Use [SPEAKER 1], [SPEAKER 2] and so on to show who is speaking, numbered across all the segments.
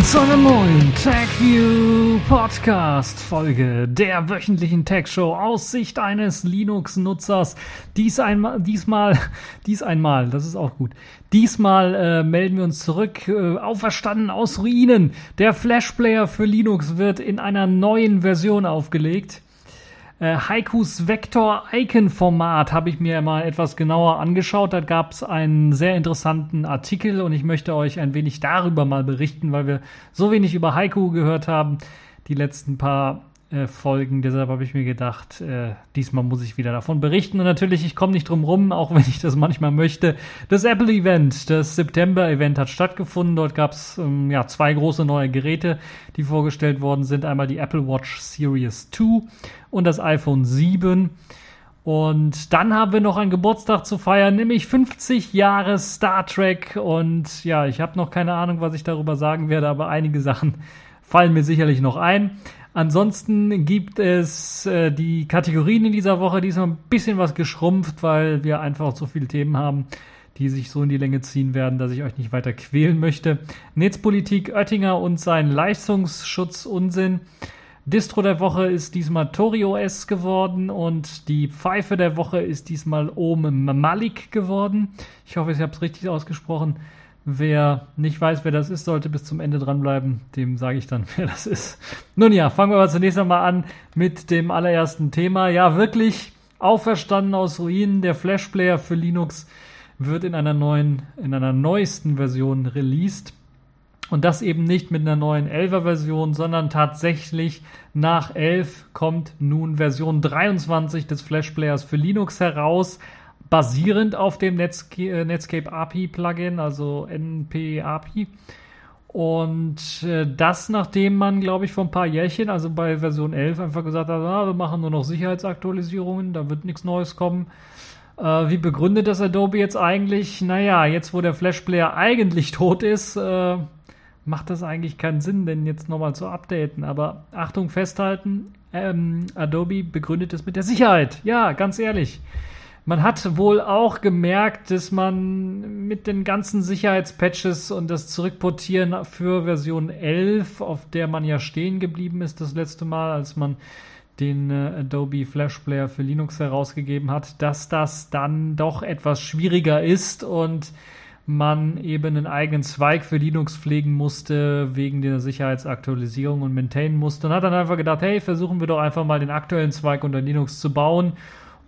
[SPEAKER 1] willkommen zu einer neuen TechView Podcast Folge der wöchentlichen Tech Show aus Sicht eines Linux-Nutzers. Dies einmal, diesmal, dies einmal, das ist auch gut. Diesmal äh, melden wir uns zurück, äh, auferstanden aus Ruinen. Der Flash Player für Linux wird in einer neuen Version aufgelegt. Äh, Haikus Vector Icon Format habe ich mir mal etwas genauer angeschaut. Da gab es einen sehr interessanten Artikel und ich möchte euch ein wenig darüber mal berichten, weil wir so wenig über Haiku gehört haben die letzten paar äh, Folgen. Deshalb habe ich mir gedacht, äh, diesmal muss ich wieder davon berichten. Und natürlich, ich komme nicht drum rum, auch wenn ich das manchmal möchte. Das Apple-Event, das September-Event hat stattgefunden. Dort gab es ähm, ja, zwei große neue Geräte, die vorgestellt worden sind. Einmal die Apple Watch Series 2 und das iPhone 7. Und dann haben wir noch einen Geburtstag zu feiern, nämlich 50 Jahre Star Trek. Und ja, ich habe noch keine Ahnung, was ich darüber sagen werde, aber einige Sachen fallen mir sicherlich noch ein. Ansonsten gibt es äh, die Kategorien in dieser Woche, die ist noch ein bisschen was geschrumpft, weil wir einfach so viele Themen haben, die sich so in die Länge ziehen werden, dass ich euch nicht weiter quälen möchte. Netzpolitik, Oettinger und sein Leistungsschutz-Unsinn. Distro der Woche ist diesmal ToriOS geworden und die Pfeife der Woche ist diesmal Om Malik geworden. Ich hoffe, ich habe es richtig ausgesprochen. Wer nicht weiß, wer das ist, sollte bis zum Ende dranbleiben. Dem sage ich dann, wer das ist. Nun ja, fangen wir aber zunächst einmal an mit dem allerersten Thema. Ja, wirklich auferstanden aus Ruinen. Der Flash Player für Linux wird in einer neuen, in einer neuesten Version released. Und das eben nicht mit einer neuen 11er Version, sondern tatsächlich nach 11 kommt nun Version 23 des Flash Players für Linux heraus basierend auf dem Netscape, äh, Netscape API Plugin, also NP API. Und äh, das, nachdem man, glaube ich, vor ein paar Jährchen, also bei Version 11, einfach gesagt hat, ah, wir machen nur noch Sicherheitsaktualisierungen, da wird nichts Neues kommen. Äh, wie begründet das Adobe jetzt eigentlich? Naja, jetzt wo der Flash Player eigentlich tot ist, äh, macht das eigentlich keinen Sinn, den jetzt nochmal zu updaten. Aber Achtung, festhalten, ähm, Adobe begründet es mit der Sicherheit. Ja, ganz ehrlich. Man hat wohl auch gemerkt, dass man mit den ganzen Sicherheitspatches und das Zurückportieren für Version 11, auf der man ja stehen geblieben ist das letzte Mal, als man den äh, Adobe Flash Player für Linux herausgegeben hat, dass das dann doch etwas schwieriger ist und man eben einen eigenen Zweig für Linux pflegen musste, wegen der Sicherheitsaktualisierung und maintainen musste und hat dann einfach gedacht, hey, versuchen wir doch einfach mal den aktuellen Zweig unter Linux zu bauen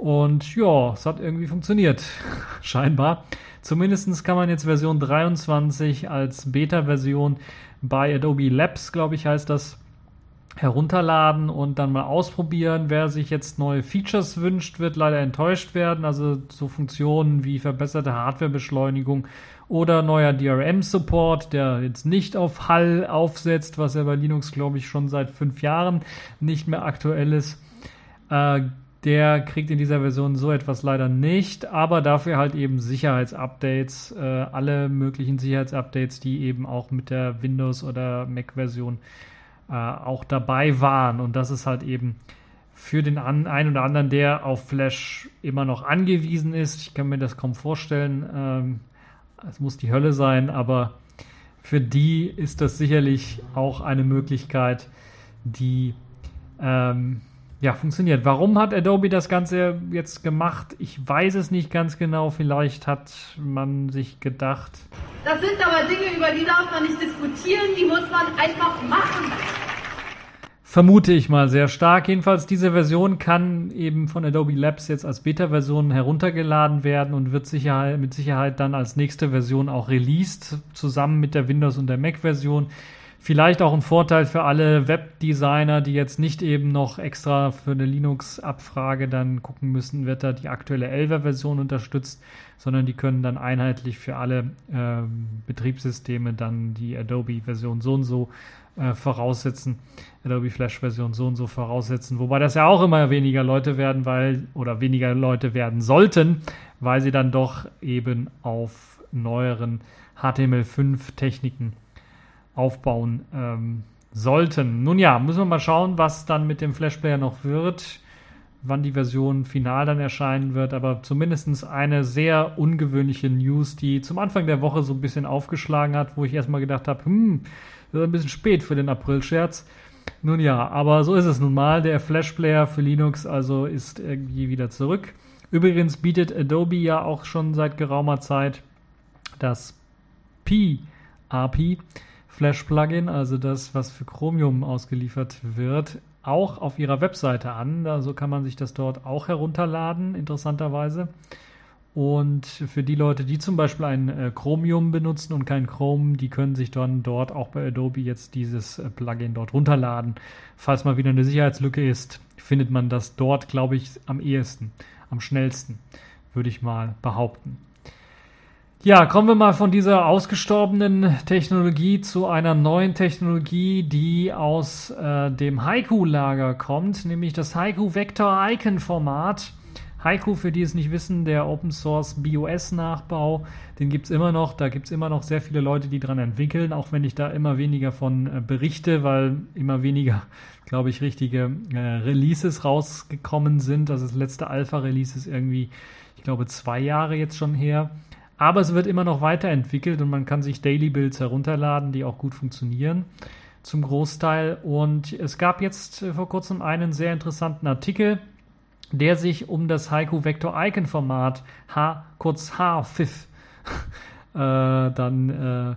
[SPEAKER 1] und ja, es hat irgendwie funktioniert, scheinbar. Zumindest kann man jetzt Version 23 als Beta-Version bei Adobe Labs, glaube ich, heißt das, herunterladen und dann mal ausprobieren. Wer sich jetzt neue Features wünscht, wird leider enttäuscht werden. Also so Funktionen wie verbesserte Hardwarebeschleunigung oder neuer DRM-Support, der jetzt nicht auf Hall aufsetzt, was ja bei Linux, glaube ich, schon seit fünf Jahren nicht mehr aktuell ist. Äh, der kriegt in dieser Version so etwas leider nicht, aber dafür halt eben Sicherheitsupdates, äh, alle möglichen Sicherheitsupdates, die eben auch mit der Windows- oder Mac-Version äh, auch dabei waren. Und das ist halt eben für den an, einen oder anderen, der auf Flash immer noch angewiesen ist. Ich kann mir das kaum vorstellen. Ähm, es muss die Hölle sein, aber für die ist das sicherlich auch eine Möglichkeit, die ähm, ja, funktioniert. Warum hat Adobe das Ganze jetzt gemacht? Ich weiß es nicht ganz genau. Vielleicht hat man sich gedacht.
[SPEAKER 2] Das sind aber Dinge, über die darf man nicht diskutieren, die muss man einfach machen.
[SPEAKER 1] Vermute ich mal sehr stark. Jedenfalls, diese Version kann eben von Adobe Labs jetzt als Beta-Version heruntergeladen werden und wird Sicherheit, mit Sicherheit dann als nächste Version auch released, zusammen mit der Windows- und der Mac-Version. Vielleicht auch ein Vorteil für alle Webdesigner, die jetzt nicht eben noch extra für eine Linux-Abfrage dann gucken müssen, wird da die aktuelle 11er-Version unterstützt, sondern die können dann einheitlich für alle äh, Betriebssysteme dann die Adobe-Version so und so äh, voraussetzen, Adobe Flash-Version so und so voraussetzen, wobei das ja auch immer weniger Leute werden, weil, oder weniger Leute werden sollten, weil sie dann doch eben auf neueren HTML5-Techniken aufbauen ähm, sollten. Nun ja, müssen wir mal schauen, was dann mit dem Flash Player noch wird, wann die Version final dann erscheinen wird, aber zumindest eine sehr ungewöhnliche News, die zum Anfang der Woche so ein bisschen aufgeschlagen hat, wo ich erstmal gedacht habe, hm, Das ist ein bisschen spät für den April-Scherz. Nun ja, aber so ist es nun mal. Der Flash Player für Linux also ist irgendwie wieder zurück. Übrigens bietet Adobe ja auch schon seit geraumer Zeit das P-API Flash Plugin, also das, was für Chromium ausgeliefert wird, auch auf ihrer Webseite an. Also kann man sich das dort auch herunterladen, interessanterweise. Und für die Leute, die zum Beispiel ein äh, Chromium benutzen und kein Chrome, die können sich dann dort auch bei Adobe jetzt dieses äh, Plugin dort runterladen. Falls mal wieder eine Sicherheitslücke ist, findet man das dort, glaube ich, am ehesten, am schnellsten, würde ich mal behaupten. Ja, kommen wir mal von dieser ausgestorbenen Technologie zu einer neuen Technologie, die aus äh, dem Haiku-Lager kommt, nämlich das Haiku Vector Icon Format. Haiku, für die es nicht wissen, der Open Source BOS-Nachbau, den gibt es immer noch. Da gibt es immer noch sehr viele Leute, die dran entwickeln, auch wenn ich da immer weniger von äh, berichte, weil immer weniger, glaube ich, richtige äh, Releases rausgekommen sind. Also das letzte Alpha-Release ist irgendwie, ich glaube, zwei Jahre jetzt schon her. Aber es wird immer noch weiterentwickelt und man kann sich Daily Builds herunterladen, die auch gut funktionieren zum Großteil. Und es gab jetzt äh, vor kurzem einen sehr interessanten Artikel, der sich um das Haiku Vector Icon Format H, kurz HFIF, äh, dann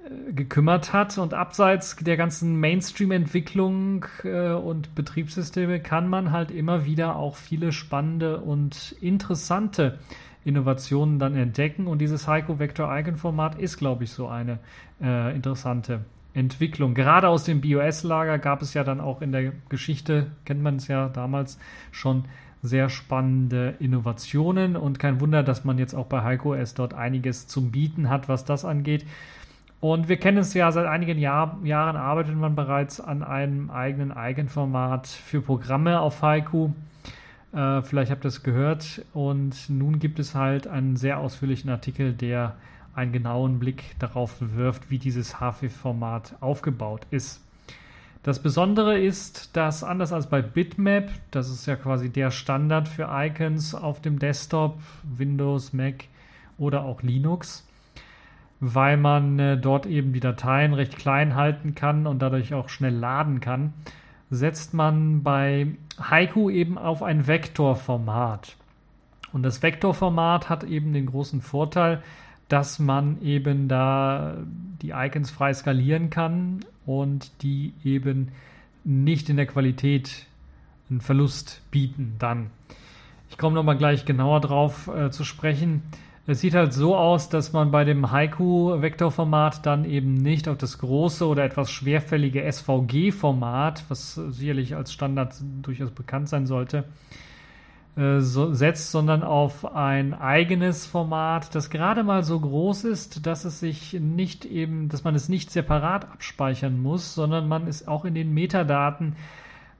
[SPEAKER 1] äh, gekümmert hat. Und abseits der ganzen Mainstream-Entwicklung äh, und Betriebssysteme kann man halt immer wieder auch viele spannende und interessante Innovationen dann entdecken. Und dieses Heiko Vector Icon Format ist, glaube ich, so eine äh, interessante Entwicklung. Gerade aus dem BOS-Lager gab es ja dann auch in der Geschichte, kennt man es ja damals schon, sehr spannende Innovationen und kein Wunder, dass man jetzt auch bei Heiko S dort einiges zum Bieten hat, was das angeht. Und wir kennen es ja seit einigen Jahr, Jahren, arbeitet man bereits an einem eigenen Eigenformat für Programme auf Haiku. Äh, vielleicht habt ihr es gehört. Und nun gibt es halt einen sehr ausführlichen Artikel, der einen genauen Blick darauf wirft, wie dieses HFIF-Format aufgebaut ist. Das Besondere ist, dass anders als bei Bitmap, das ist ja quasi der Standard für Icons auf dem Desktop, Windows, Mac oder auch Linux, weil man äh, dort eben die Dateien recht klein halten kann und dadurch auch schnell laden kann, setzt man bei Haiku eben auf ein Vektorformat. Und das Vektorformat hat eben den großen Vorteil, dass man eben da die Icons frei skalieren kann und die eben nicht in der Qualität einen Verlust bieten dann. Ich komme nochmal gleich genauer drauf äh, zu sprechen. Es sieht halt so aus, dass man bei dem Haiku-Vektorformat dann eben nicht auf das große oder etwas schwerfällige SVG-Format, was sicherlich als Standard durchaus bekannt sein sollte, äh, so, setzt, sondern auf ein eigenes Format, das gerade mal so groß ist, dass es sich nicht eben, dass man es nicht separat abspeichern muss, sondern man es auch in den Metadaten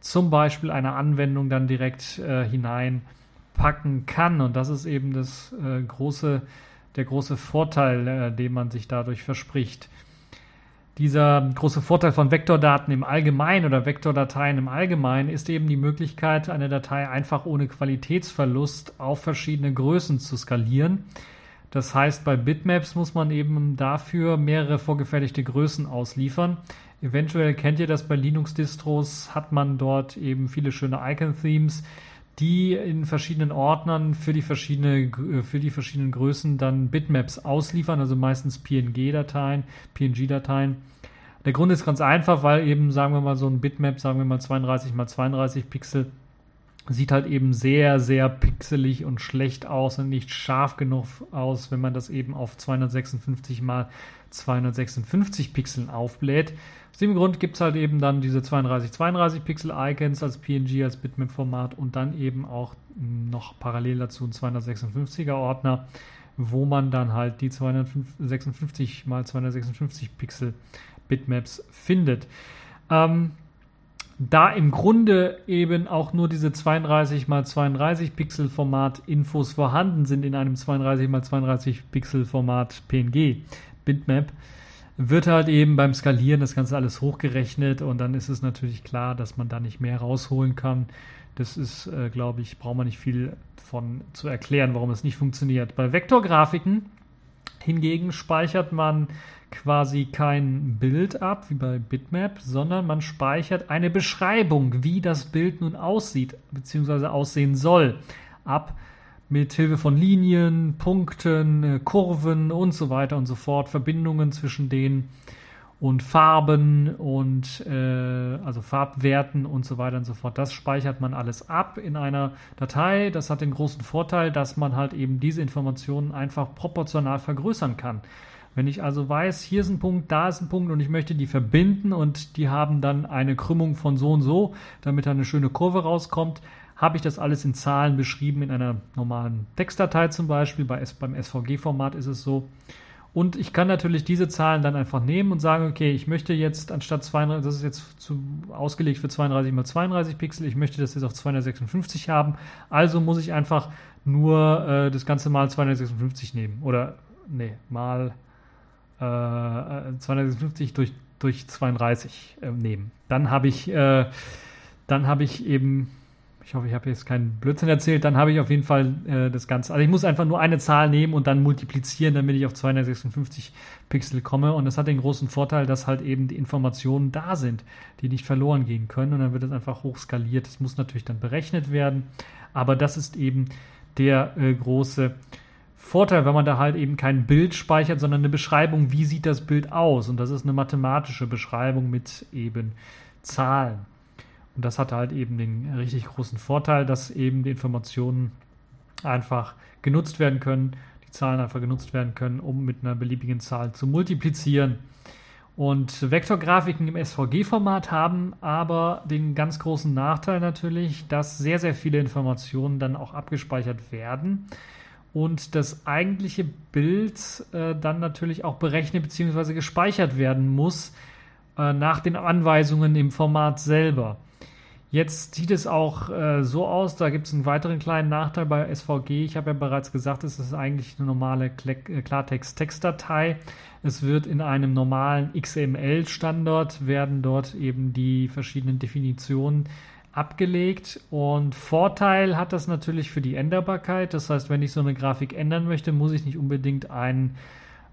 [SPEAKER 1] zum Beispiel einer Anwendung dann direkt äh, hinein packen kann. Und das ist eben das äh, große, der große Vorteil, äh, den man sich dadurch verspricht. Dieser große Vorteil von Vektordaten im Allgemeinen oder Vektordateien im Allgemeinen ist eben die Möglichkeit, eine Datei einfach ohne Qualitätsverlust auf verschiedene Größen zu skalieren. Das heißt, bei Bitmaps muss man eben dafür mehrere vorgefertigte Größen ausliefern. Eventuell kennt ihr das bei Linux-Distros, hat man dort eben viele schöne Icon-Themes, die in verschiedenen Ordnern für die, verschiedene, für die verschiedenen Größen dann Bitmaps ausliefern, also meistens PNG-Dateien, PNG-Dateien. Der Grund ist ganz einfach, weil eben, sagen wir mal, so ein Bitmap, sagen wir mal 32 mal 32 Pixel, sieht halt eben sehr, sehr pixelig und schlecht aus und nicht scharf genug aus, wenn man das eben auf 256 mal 256 Pixeln aufbläht. Aus dem Grund gibt es halt eben dann diese 32, 32 Pixel Icons als PNG, als Bitmap-Format und dann eben auch noch parallel dazu ein 256er Ordner, wo man dann halt die 256 mal 256 Pixel Bitmaps findet. Ähm, da im Grunde eben auch nur diese 32 x 32 Pixel Format Infos vorhanden sind in einem 32 x 32 Pixel Format PNG Bitmap, wird halt eben beim Skalieren das Ganze alles hochgerechnet und dann ist es natürlich klar, dass man da nicht mehr rausholen kann. Das ist, äh, glaube ich, braucht man nicht viel von zu erklären, warum es nicht funktioniert. Bei Vektorgrafiken Hingegen speichert man quasi kein Bild ab, wie bei Bitmap, sondern man speichert eine Beschreibung, wie das Bild nun aussieht, bzw. aussehen soll, ab mit Hilfe von Linien, Punkten, äh, Kurven und so weiter und so fort, Verbindungen zwischen denen und Farben und äh, also Farbwerten und so weiter und so fort. Das speichert man alles ab in einer Datei. Das hat den großen Vorteil, dass man halt eben diese Informationen einfach proportional vergrößern kann. Wenn ich also weiß, hier ist ein Punkt, da ist ein Punkt und ich möchte die verbinden und die haben dann eine Krümmung von so und so, damit da eine schöne Kurve rauskommt, habe ich das alles in Zahlen beschrieben in einer normalen Textdatei zum Beispiel. Bei, beim SVG-Format ist es so. Und ich kann natürlich diese Zahlen dann einfach nehmen und sagen, okay, ich möchte jetzt anstatt 32, das ist jetzt zu, ausgelegt für 32 mal 32 Pixel, ich möchte das jetzt auf 256 haben. Also muss ich einfach nur äh, das Ganze mal 256 nehmen. Oder, nee, mal äh, 256 durch, durch 32 äh, nehmen. Dann habe ich, äh, dann habe ich eben, ich hoffe, ich habe jetzt keinen Blödsinn erzählt, dann habe ich auf jeden Fall äh, das Ganze. Also ich muss einfach nur eine Zahl nehmen und dann multiplizieren, damit ich auf 256 Pixel komme. Und das hat den großen Vorteil, dass halt eben die Informationen da sind, die nicht verloren gehen können. Und dann wird es einfach hochskaliert. Das muss natürlich dann berechnet werden. Aber das ist eben der äh, große Vorteil, wenn man da halt eben kein Bild speichert, sondern eine Beschreibung, wie sieht das Bild aus. Und das ist eine mathematische Beschreibung mit eben Zahlen. Und das hat halt eben den richtig großen Vorteil, dass eben die Informationen einfach genutzt werden können, die Zahlen einfach genutzt werden können, um mit einer beliebigen Zahl zu multiplizieren. Und Vektorgrafiken im SVG-Format haben aber den ganz großen Nachteil natürlich, dass sehr, sehr viele Informationen dann auch abgespeichert werden und das eigentliche Bild äh, dann natürlich auch berechnet bzw. gespeichert werden muss äh, nach den Anweisungen im Format selber. Jetzt sieht es auch äh, so aus, da gibt es einen weiteren kleinen Nachteil bei SVG. Ich habe ja bereits gesagt, es ist eigentlich eine normale äh, Klartext-Textdatei. Es wird in einem normalen XML-Standard, werden dort eben die verschiedenen Definitionen abgelegt und Vorteil hat das natürlich für die Änderbarkeit. Das heißt, wenn ich so eine Grafik ändern möchte, muss ich nicht unbedingt einen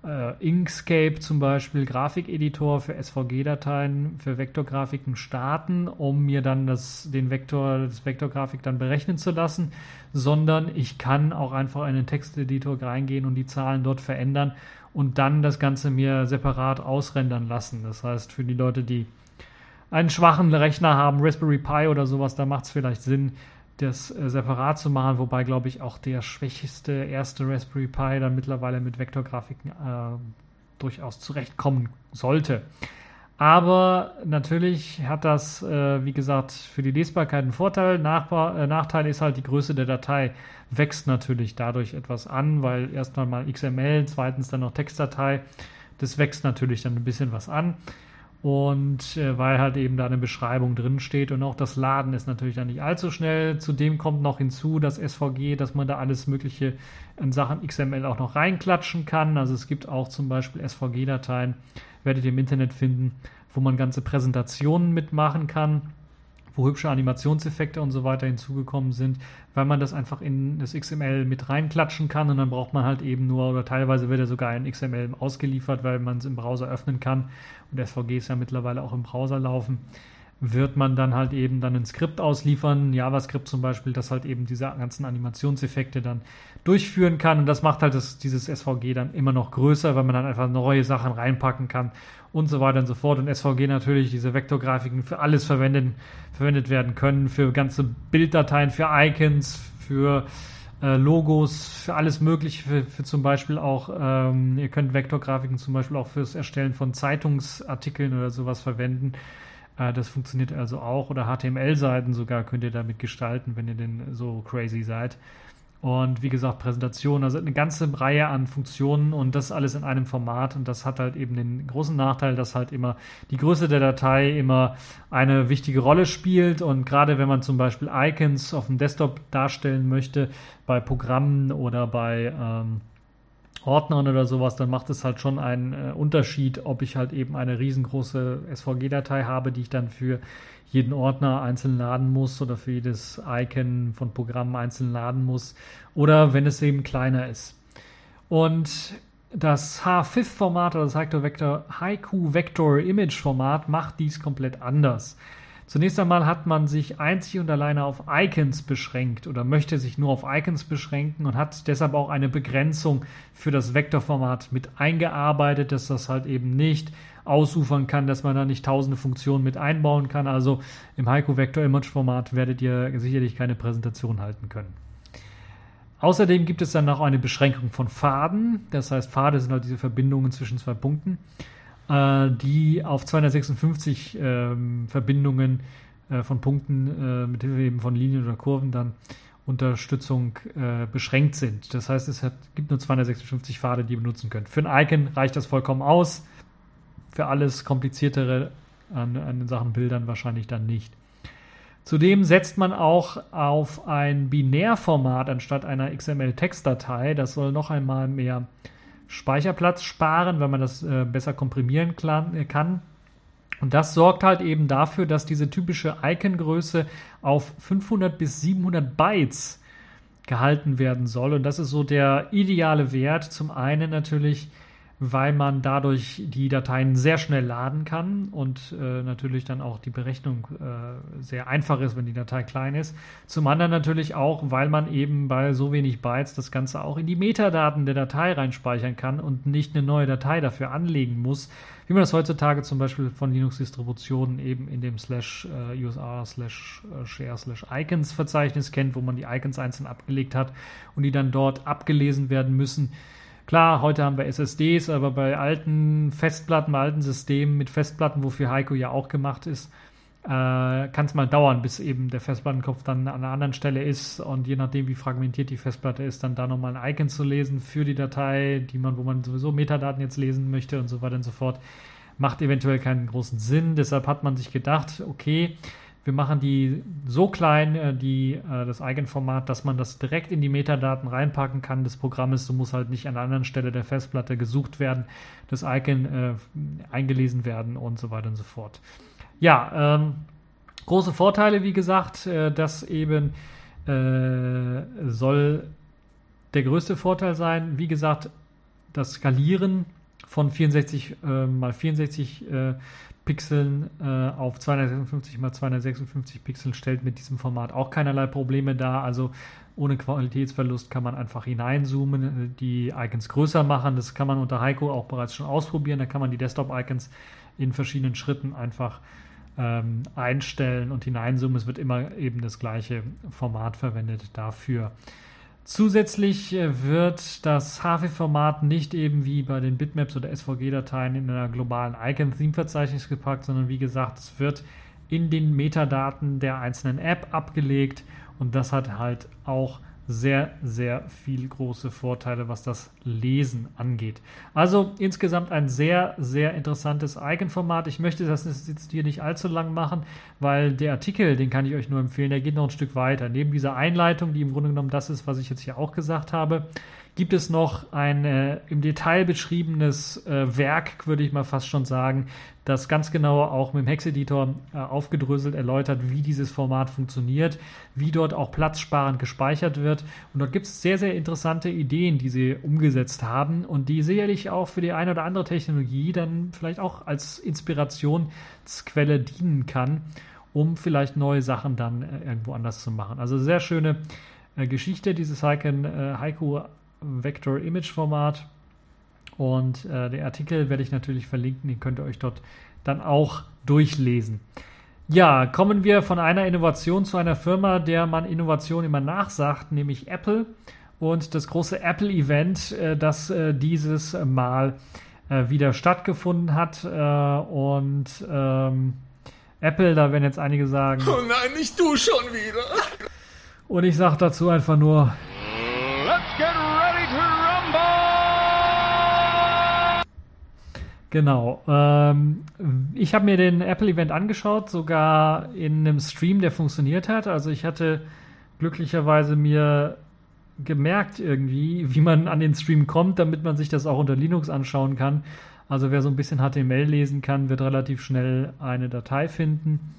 [SPEAKER 1] äh, Inkscape zum Beispiel Grafikeditor für SVG-Dateien, für Vektorgrafiken starten, um mir dann das, den Vektor, das Vektorgrafik dann berechnen zu lassen, sondern ich kann auch einfach in den Texteditor reingehen und die Zahlen dort verändern und dann das Ganze mir separat ausrendern lassen. Das heißt, für die Leute, die einen schwachen Rechner haben, Raspberry Pi oder sowas, da macht es vielleicht Sinn, das äh, separat zu machen, wobei, glaube ich, auch der schwächste erste Raspberry Pi dann mittlerweile mit Vektorgrafiken äh, durchaus zurechtkommen sollte. Aber natürlich hat das, äh, wie gesagt, für die Lesbarkeit einen Vorteil. Nachbar, äh, Nachteil ist halt, die Größe der Datei wächst natürlich dadurch etwas an, weil erstmal mal XML, zweitens dann noch Textdatei. Das wächst natürlich dann ein bisschen was an. Und äh, weil halt eben da eine Beschreibung drin steht und auch das Laden ist natürlich dann nicht allzu schnell. Zudem kommt noch hinzu das SVG, dass man da alles Mögliche in Sachen XML auch noch reinklatschen kann. Also es gibt auch zum Beispiel SVG-Dateien, werdet ihr im Internet finden, wo man ganze Präsentationen mitmachen kann wo hübsche Animationseffekte und so weiter hinzugekommen sind, weil man das einfach in das XML mit reinklatschen kann und dann braucht man halt eben nur, oder teilweise wird er sogar in XML ausgeliefert, weil man es im Browser öffnen kann und SVG ist ja mittlerweile auch im Browser laufen, wird man dann halt eben dann ein Skript ausliefern, JavaScript zum Beispiel, das halt eben diese ganzen Animationseffekte dann durchführen kann und das macht halt das, dieses SVG dann immer noch größer, weil man dann einfach neue Sachen reinpacken kann und so weiter und so fort. Und SVG natürlich diese Vektorgrafiken für alles verwendet, verwendet werden können, für ganze Bilddateien, für Icons, für äh, Logos, für alles Mögliche, für, für zum Beispiel auch, ähm, ihr könnt Vektorgrafiken zum Beispiel auch fürs Erstellen von Zeitungsartikeln oder sowas verwenden. Äh, das funktioniert also auch. Oder HTML-Seiten sogar könnt ihr damit gestalten, wenn ihr denn so crazy seid. Und wie gesagt, Präsentation, also eine ganze Reihe an Funktionen und das alles in einem Format. Und das hat halt eben den großen Nachteil, dass halt immer die Größe der Datei immer eine wichtige Rolle spielt. Und gerade wenn man zum Beispiel Icons auf dem Desktop darstellen möchte, bei Programmen oder bei ähm, Ordnern oder sowas, dann macht es halt schon einen äh, Unterschied, ob ich halt eben eine riesengroße SVG-Datei habe, die ich dann für jeden Ordner einzeln laden muss oder für jedes Icon von Programmen einzeln laden muss oder wenn es eben kleiner ist. Und das H5-Format oder das Haiku Vector, Haiku Vector Image Format macht dies komplett anders. Zunächst einmal hat man sich einzig und alleine auf Icons beschränkt oder möchte sich nur auf Icons beschränken und hat deshalb auch eine Begrenzung für das Vektorformat mit eingearbeitet, dass das halt eben nicht ausufern kann, dass man da nicht tausende Funktionen mit einbauen kann. Also im Heiko Vector Image Format werdet ihr sicherlich keine Präsentation halten können. Außerdem gibt es dann noch eine Beschränkung von Faden. Das heißt, Pfade sind halt diese Verbindungen zwischen zwei Punkten. Äh, die auf 256 ähm, Verbindungen äh, von Punkten äh, mit Hilfe von Linien oder Kurven dann Unterstützung äh, beschränkt sind. Das heißt, es hat, gibt nur 256 Pfade, die ihr benutzen könnt. Für ein Icon reicht das vollkommen aus. Für alles kompliziertere an, an Sachen Bildern wahrscheinlich dann nicht. Zudem setzt man auch auf ein Binärformat anstatt einer XML-Textdatei. Das soll noch einmal mehr Speicherplatz sparen, wenn man das äh, besser komprimieren äh, kann. Und das sorgt halt eben dafür, dass diese typische Icon-Größe auf 500 bis 700 Bytes gehalten werden soll. Und das ist so der ideale Wert. Zum einen natürlich weil man dadurch die Dateien sehr schnell laden kann und äh, natürlich dann auch die Berechnung äh, sehr einfach ist, wenn die Datei klein ist. Zum anderen natürlich auch, weil man eben bei so wenig Bytes das Ganze auch in die Metadaten der Datei reinspeichern kann und nicht eine neue Datei dafür anlegen muss, wie man das heutzutage zum Beispiel von Linux-Distributionen eben in dem slash äh, usr slash äh, share slash icons Verzeichnis kennt, wo man die Icons einzeln abgelegt hat und die dann dort abgelesen werden müssen Klar, heute haben wir SSDs, aber bei alten Festplatten, bei alten Systemen mit Festplatten, wofür Heiko ja auch gemacht ist, äh, kann es mal dauern, bis eben der Festplattenkopf dann an einer anderen Stelle ist und je nachdem, wie fragmentiert die Festplatte ist, dann da nochmal ein Icon zu lesen für die Datei, die man, wo man sowieso Metadaten jetzt lesen möchte und so weiter und so fort, macht eventuell keinen großen Sinn. Deshalb hat man sich gedacht, okay, wir machen die so klein, äh, die, äh, das Eigenformat, dass man das direkt in die Metadaten reinpacken kann des Programmes. So muss halt nicht an einer anderen Stelle der Festplatte gesucht werden, das Icon äh, eingelesen werden und so weiter und so fort. Ja, ähm, große Vorteile, wie gesagt, äh, das eben äh, soll der größte Vorteil sein. Wie gesagt, das Skalieren von 64 äh, mal 64 äh, Pixeln äh, auf 256 mal 256 Pixeln stellt mit diesem Format auch keinerlei Probleme dar. Also ohne Qualitätsverlust kann man einfach hineinzoomen, die Icons größer machen. Das kann man unter Heiko auch bereits schon ausprobieren. Da kann man die Desktop-Icons in verschiedenen Schritten einfach ähm, einstellen und hineinzoomen. Es wird immer eben das gleiche Format verwendet dafür. Zusätzlich äh, wird das HAFI-Format nicht eben wie bei den Bitmaps oder SVG-Dateien in einer globalen Icon-Theme-Verzeichnis gepackt, sondern wie gesagt, es wird in den Metadaten der einzelnen App abgelegt und das hat halt auch sehr, sehr viel große Vorteile, was das Lesen angeht. Also insgesamt ein sehr, sehr interessantes Icon-Format. Ich möchte das jetzt hier nicht allzu lang machen, weil der Artikel, den kann ich euch nur empfehlen, der geht noch ein Stück weiter. Neben dieser Einleitung, die im Grunde genommen das ist, was ich jetzt hier auch gesagt habe, gibt es noch ein äh, im Detail beschriebenes äh, Werk, würde ich mal fast schon sagen, das ganz genau auch mit dem Hexeditor äh, aufgedröselt erläutert, wie dieses Format funktioniert, wie dort auch platzsparend gespeichert wird. Und dort gibt es sehr, sehr interessante Ideen, die sie umgesetzt haben und die sicherlich auch für die eine oder andere Technologie dann vielleicht auch als Inspirationsquelle dienen kann, um vielleicht neue Sachen dann äh, irgendwo anders zu machen. Also sehr schöne äh, Geschichte, dieses Haiku, äh, Haiku Vector Image Format. Und äh, den Artikel werde ich natürlich verlinken, den könnt ihr euch dort dann auch durchlesen. Ja, kommen wir von einer Innovation zu einer Firma, der man Innovation immer nachsagt, nämlich Apple. Und das große Apple-Event, äh, das äh, dieses Mal äh, wieder stattgefunden hat. Äh, und ähm, Apple, da werden jetzt einige sagen.
[SPEAKER 3] Oh nein, nicht du schon wieder.
[SPEAKER 1] Und ich sage dazu einfach nur, Genau. Ähm, ich habe mir den Apple-Event angeschaut, sogar in einem Stream, der funktioniert hat. Also ich hatte glücklicherweise mir gemerkt irgendwie, wie man an den Stream kommt, damit man sich das auch unter Linux anschauen kann. Also wer so ein bisschen HTML lesen kann, wird relativ schnell eine Datei finden.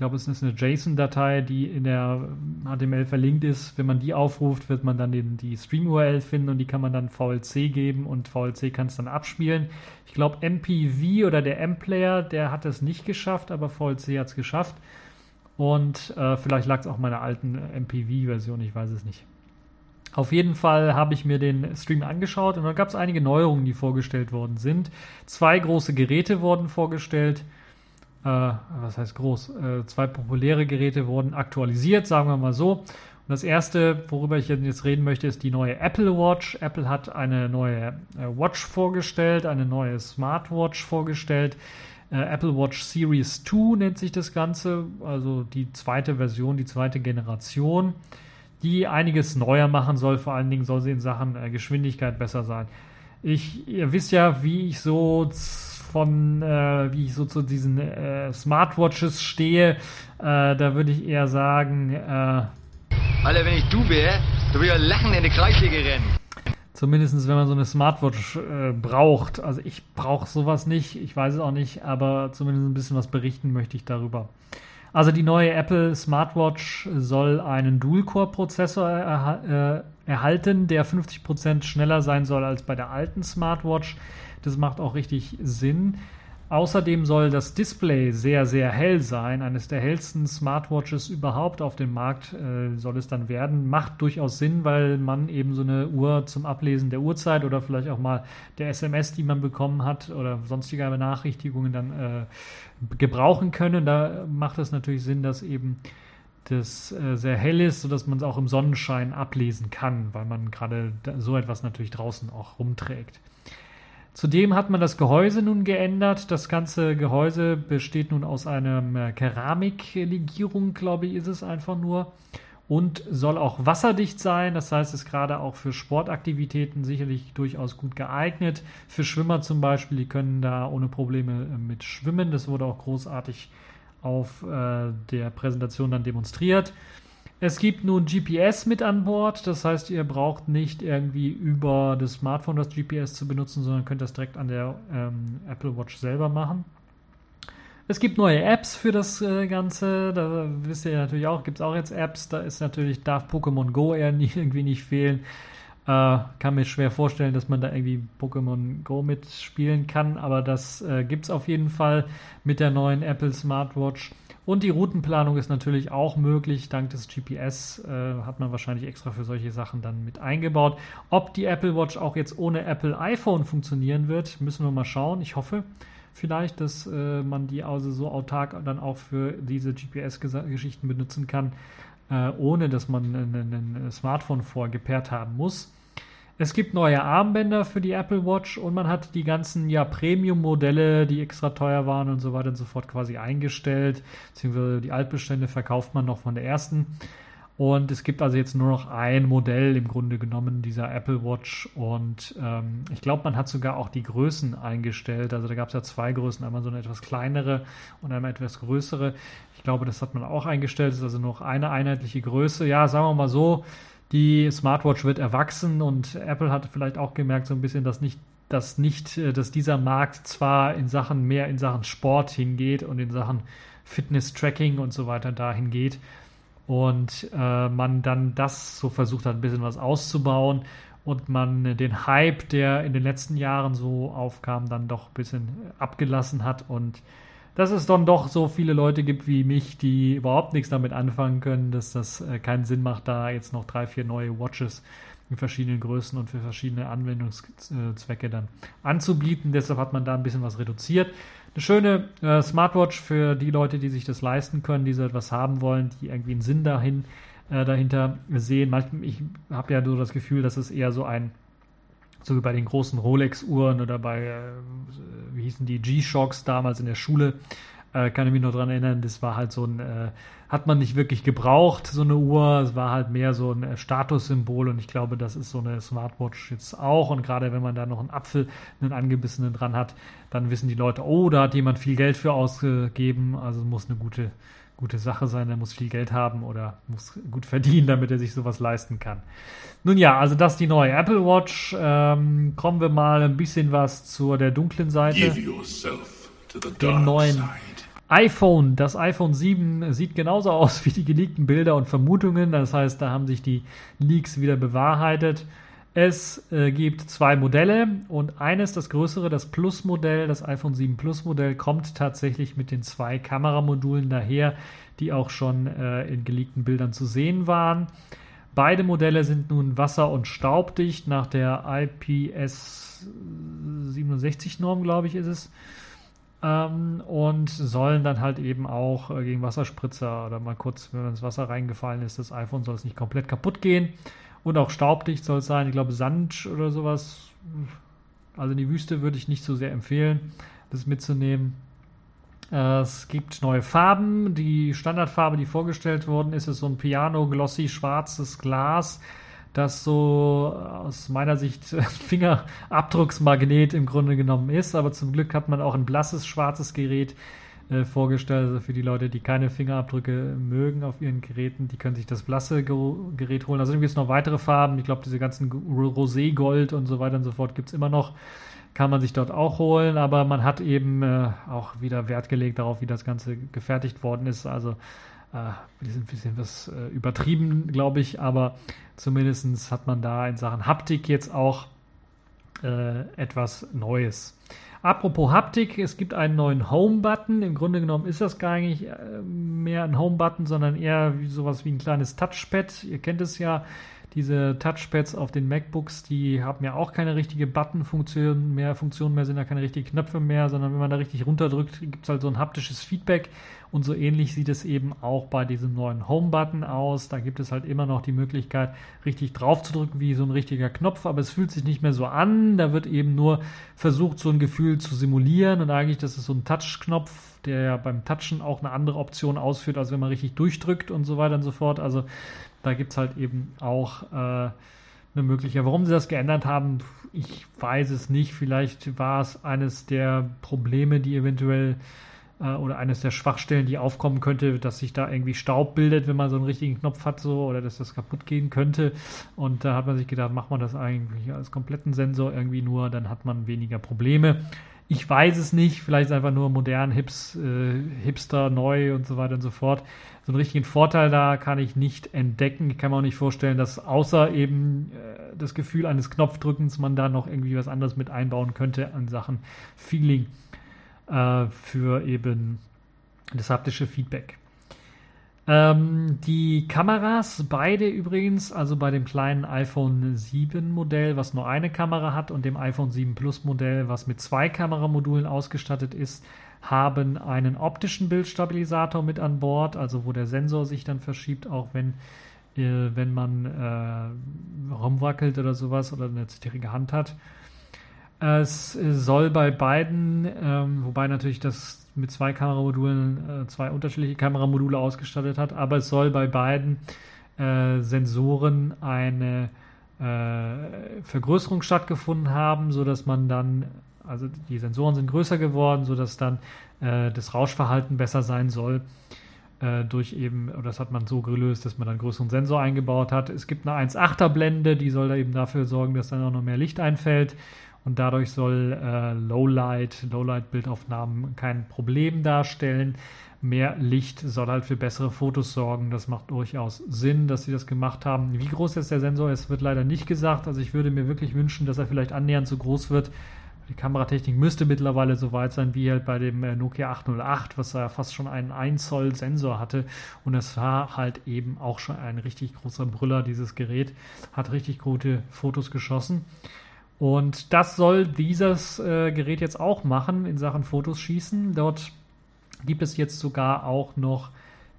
[SPEAKER 1] Ich glaube, es ist eine JSON-Datei, die in der HTML verlinkt ist. Wenn man die aufruft, wird man dann den, die Stream-URL finden und die kann man dann VLC geben und VLC kann es dann abspielen. Ich glaube, MPV oder der M-Player, der hat es nicht geschafft, aber VLC hat es geschafft. Und äh, vielleicht lag es auch meiner alten MPV-Version, ich weiß es nicht. Auf jeden Fall habe ich mir den Stream angeschaut und da gab es einige Neuerungen, die vorgestellt worden sind. Zwei große Geräte wurden vorgestellt. Äh, was heißt groß? Äh, zwei populäre Geräte wurden aktualisiert, sagen wir mal so. Und das erste, worüber ich jetzt reden möchte, ist die neue Apple Watch. Apple hat eine neue äh, Watch vorgestellt, eine neue Smartwatch vorgestellt. Äh, Apple Watch Series 2 nennt sich das Ganze, also die zweite Version, die zweite Generation die einiges neuer machen soll. Vor allen Dingen soll sie in Sachen äh, Geschwindigkeit besser sein. Ich, ihr wisst ja, wie ich so von, äh, wie ich so zu diesen äh, Smartwatches stehe. Äh, da würde ich eher sagen, äh,
[SPEAKER 4] Alter, wenn ich du wäre, du würdest ja lachen in die Kreissäge rennen.
[SPEAKER 1] Zumindest wenn man so eine Smartwatch äh, braucht. Also ich brauche sowas nicht, ich weiß es auch nicht, aber zumindest ein bisschen was berichten möchte ich darüber. Also die neue Apple Smartwatch soll einen Dual-Core-Prozessor erha äh, erhalten, der 50% schneller sein soll als bei der alten Smartwatch. Das macht auch richtig Sinn. Außerdem soll das Display sehr, sehr hell sein. Eines der hellsten Smartwatches überhaupt auf dem Markt äh, soll es dann werden. Macht durchaus Sinn, weil man eben so eine Uhr zum Ablesen der Uhrzeit oder vielleicht auch mal der SMS, die man bekommen hat oder sonstige Benachrichtigungen dann äh, gebrauchen können. Da macht es natürlich Sinn, dass eben das äh, sehr hell ist, sodass man es auch im Sonnenschein ablesen kann, weil man gerade so etwas natürlich draußen auch rumträgt. Zudem hat man das Gehäuse nun geändert. Das ganze Gehäuse besteht nun aus einer äh, Keramiklegierung, glaube ich, ist es einfach nur. Und soll auch wasserdicht sein. Das heißt, es ist gerade auch für Sportaktivitäten sicherlich durchaus gut geeignet. Für Schwimmer zum Beispiel, die können da ohne Probleme äh, mit schwimmen. Das wurde auch großartig auf äh, der Präsentation dann demonstriert. Es gibt nun GPS mit an Bord, das heißt, ihr braucht nicht irgendwie über das Smartphone das GPS zu benutzen, sondern könnt das direkt an der ähm, Apple Watch selber machen. Es gibt neue Apps für das äh, Ganze, da wisst ihr natürlich auch, gibt es auch jetzt Apps, da ist natürlich, darf Pokémon Go eher nie, irgendwie nicht fehlen. Äh, kann mir schwer vorstellen, dass man da irgendwie Pokémon Go mitspielen kann, aber das äh, gibt es auf jeden Fall mit der neuen Apple Smartwatch. Und die Routenplanung ist natürlich auch möglich. Dank des GPS äh, hat man wahrscheinlich extra für solche Sachen dann mit eingebaut. Ob die Apple Watch auch jetzt ohne Apple iPhone funktionieren wird, müssen wir mal schauen. Ich hoffe vielleicht, dass äh, man die also so autark dann auch für diese GPS-Geschichten benutzen kann, äh, ohne dass man ein Smartphone vorgepaart haben muss. Es gibt neue Armbänder für die Apple Watch und man hat die ganzen ja, Premium-Modelle, die extra teuer waren und so weiter und so fort quasi eingestellt. Beziehungsweise die Altbestände verkauft man noch von der ersten. Und es gibt also jetzt nur noch ein Modell im Grunde genommen dieser Apple Watch. Und ähm, ich glaube, man hat sogar auch die Größen eingestellt. Also da gab es ja zwei Größen, einmal so eine etwas kleinere und einmal etwas größere. Ich glaube, das hat man auch eingestellt. Es ist also noch eine einheitliche Größe. Ja, sagen wir mal so, die Smartwatch wird erwachsen und Apple hat vielleicht auch gemerkt so ein bisschen, dass nicht dass nicht, äh, dass dieser Markt zwar in Sachen mehr in Sachen Sport hingeht und in Sachen Fitness-Tracking und so weiter dahin geht und äh, man dann das so versucht hat, ein bisschen was auszubauen und man den Hype, der in den letzten Jahren so aufkam, dann doch ein bisschen abgelassen hat und dass es dann doch so viele Leute gibt wie mich, die überhaupt nichts damit anfangen können, dass das äh, keinen Sinn macht, da jetzt noch drei, vier neue Watches in verschiedenen Größen und für verschiedene Anwendungszwecke dann anzubieten. Deshalb hat man da ein bisschen was reduziert. Eine schöne äh, Smartwatch für die Leute, die sich das leisten können, die so etwas haben wollen, die irgendwie einen Sinn dahin, äh, dahinter sehen. Manchmal, ich habe ja so das Gefühl, dass es eher so ein so wie bei den großen Rolex-Uhren oder bei, äh, wie hießen die, G-Shocks damals in der Schule, äh, kann ich mich noch dran erinnern, das war halt so ein, äh, hat man nicht wirklich gebraucht, so eine Uhr, es war halt mehr so ein äh, Statussymbol und ich glaube, das ist so eine Smartwatch jetzt auch. Und gerade wenn man da noch einen Apfel, einen angebissenen dran hat, dann wissen die Leute, oh, da hat jemand viel Geld für ausgegeben, also muss eine gute gute Sache sein, er muss viel Geld haben oder muss gut verdienen, damit er sich sowas leisten kann. Nun ja, also das ist die neue Apple Watch. Ähm, kommen wir mal ein bisschen was zur der dunklen Seite. Den neuen iPhone, das iPhone 7 sieht genauso aus wie die geleakten Bilder und Vermutungen. Das heißt, da haben sich die Leaks wieder bewahrheitet. Es äh, gibt zwei Modelle und eines, das größere, das Plus-Modell, das iPhone 7 Plus-Modell, kommt tatsächlich mit den zwei Kameramodulen daher, die auch schon äh, in geleakten Bildern zu sehen waren. Beide Modelle sind nun wasser- und staubdicht nach der IPS 67 Norm, glaube ich, ist es. Ähm, und sollen dann halt eben auch äh, gegen Wasserspritzer oder mal kurz, wenn ins Wasser reingefallen ist, das iPhone soll es nicht komplett kaputt gehen. Und auch staubdicht soll es sein. Ich glaube, Sand oder sowas. Also in die Wüste würde ich nicht so sehr empfehlen, das mitzunehmen. Es gibt neue Farben. Die Standardfarbe, die vorgestellt worden ist, ist so ein Piano Glossy schwarzes Glas, das so aus meiner Sicht Fingerabdrucksmagnet im Grunde genommen ist. Aber zum Glück hat man auch ein blasses schwarzes Gerät äh, vorgestellt. Also für die Leute, die keine Fingerabdrücke mögen auf ihren Geräten, die können sich das blasse Gerät holen. Also gibt es noch weitere Farben. Ich glaube, diese ganzen Rosé-Gold und so weiter und so fort gibt es immer noch. Kann man sich dort auch holen, aber man hat eben äh, auch wieder Wert gelegt darauf, wie das Ganze gefertigt worden ist. Also äh, die sind ein bisschen was äh, übertrieben, glaube ich, aber zumindest hat man da in Sachen Haptik jetzt auch äh, etwas Neues. Apropos Haptik, es gibt einen neuen Home-Button. Im Grunde genommen ist das gar nicht äh, mehr ein Home-Button, sondern eher wie sowas wie ein kleines Touchpad. Ihr kennt es ja, diese Touchpads auf den MacBooks, die haben ja auch keine richtige Button-Funktion mehr, Funktion mehr, sind ja keine richtigen Knöpfe mehr, sondern wenn man da richtig runterdrückt, gibt es halt so ein haptisches Feedback. Und so ähnlich sieht es eben auch bei diesem neuen Home-Button aus. Da gibt es halt immer noch die Möglichkeit, richtig drauf zu drücken wie so ein richtiger Knopf, aber es fühlt sich nicht mehr so an. Da wird eben nur versucht, so ein Gefühl zu simulieren. Und eigentlich, das ist so ein Touch-Knopf, der ja beim Touchen auch eine andere Option ausführt, als wenn man richtig durchdrückt und so weiter und so fort. Also da gibt es halt eben auch äh, eine Möglichkeit. Warum sie das geändert haben, ich weiß es nicht. Vielleicht war es eines der Probleme, die eventuell äh, oder eines der Schwachstellen, die aufkommen könnte, dass sich da irgendwie Staub bildet, wenn man so einen richtigen Knopf hat, so oder dass das kaputt gehen könnte. Und da hat man sich gedacht, macht man das eigentlich als kompletten Sensor irgendwie nur, dann hat man weniger Probleme. Ich weiß es nicht, vielleicht einfach nur modern, hips, äh, hipster, neu und so weiter und so fort. So einen richtigen Vorteil da kann ich nicht entdecken. Ich kann mir auch nicht vorstellen, dass außer eben äh, das Gefühl eines Knopfdrückens man da noch irgendwie was anderes mit einbauen könnte an Sachen Feeling äh, für eben das haptische Feedback. Ähm, die Kameras, beide übrigens, also bei dem kleinen iPhone 7 Modell, was nur eine Kamera hat, und dem iPhone 7 Plus Modell, was mit zwei Kameramodulen ausgestattet ist, haben einen optischen Bildstabilisator mit an Bord, also wo der Sensor sich dann verschiebt, auch wenn, äh, wenn man äh, rumwackelt oder sowas oder eine zittrige Hand hat. Es soll bei beiden, ähm, wobei natürlich das mit zwei Kameramodulen, äh, zwei unterschiedliche Kameramodule ausgestattet hat, aber es soll bei beiden äh, Sensoren eine äh, Vergrößerung stattgefunden haben, sodass man dann, also die Sensoren sind größer geworden, sodass dann äh, das Rauschverhalten besser sein soll äh, durch eben, das hat man so gelöst, dass man dann einen größeren Sensor eingebaut hat. Es gibt eine 1,8er Blende, die soll da eben dafür sorgen, dass dann auch noch mehr Licht einfällt und dadurch soll äh, Lowlight, Lowlight-Bildaufnahmen kein Problem darstellen. Mehr Licht soll halt für bessere Fotos sorgen. Das macht durchaus Sinn, dass sie das gemacht haben. Wie groß jetzt der Sensor ist, wird leider nicht gesagt. Also ich würde mir wirklich wünschen, dass er vielleicht annähernd so groß wird. Die Kameratechnik müsste mittlerweile so weit sein wie halt bei dem äh, Nokia 808, was ja fast schon einen 1 Zoll Sensor hatte. Und es war halt eben auch schon ein richtig großer Brüller, dieses Gerät. Hat richtig gute Fotos geschossen. Und das soll dieses äh, Gerät jetzt auch machen in Sachen Fotos schießen. Dort gibt es jetzt sogar auch noch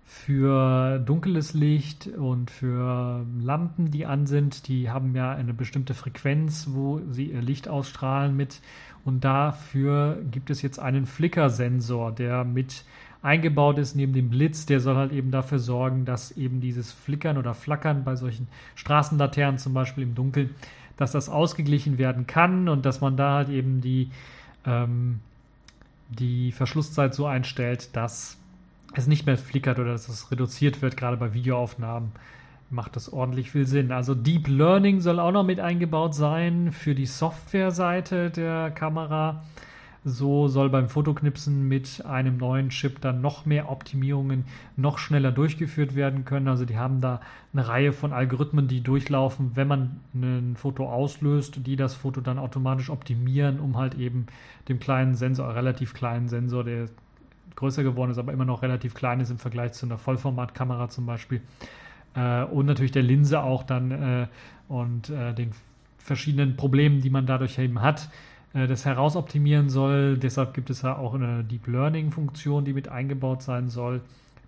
[SPEAKER 1] für dunkles Licht und für Lampen, die an sind. Die haben ja eine bestimmte Frequenz, wo sie ihr Licht ausstrahlen mit. Und dafür gibt es jetzt einen Flickersensor, der mit eingebaut ist neben dem Blitz. Der soll halt eben dafür sorgen, dass eben dieses Flickern oder Flackern bei solchen Straßenlaternen zum Beispiel im Dunkeln dass das ausgeglichen werden kann und dass man da halt eben die, ähm, die Verschlusszeit so einstellt, dass es nicht mehr flickert oder dass es reduziert wird, gerade bei Videoaufnahmen macht das ordentlich viel Sinn. Also Deep Learning soll auch noch mit eingebaut sein für die Softwareseite der Kamera. So soll beim Fotoknipsen mit einem neuen Chip dann noch mehr Optimierungen noch schneller durchgeführt werden können. Also die haben da eine Reihe von Algorithmen, die durchlaufen, wenn man ein Foto auslöst, die das Foto dann automatisch optimieren, um halt eben dem kleinen Sensor, relativ kleinen Sensor, der größer geworden ist, aber immer noch relativ klein ist im Vergleich zu einer Vollformatkamera zum Beispiel. Äh, und natürlich der Linse auch dann äh, und äh, den verschiedenen Problemen, die man dadurch eben hat, das herausoptimieren soll. Deshalb gibt es ja auch eine Deep Learning-Funktion, die mit eingebaut sein soll,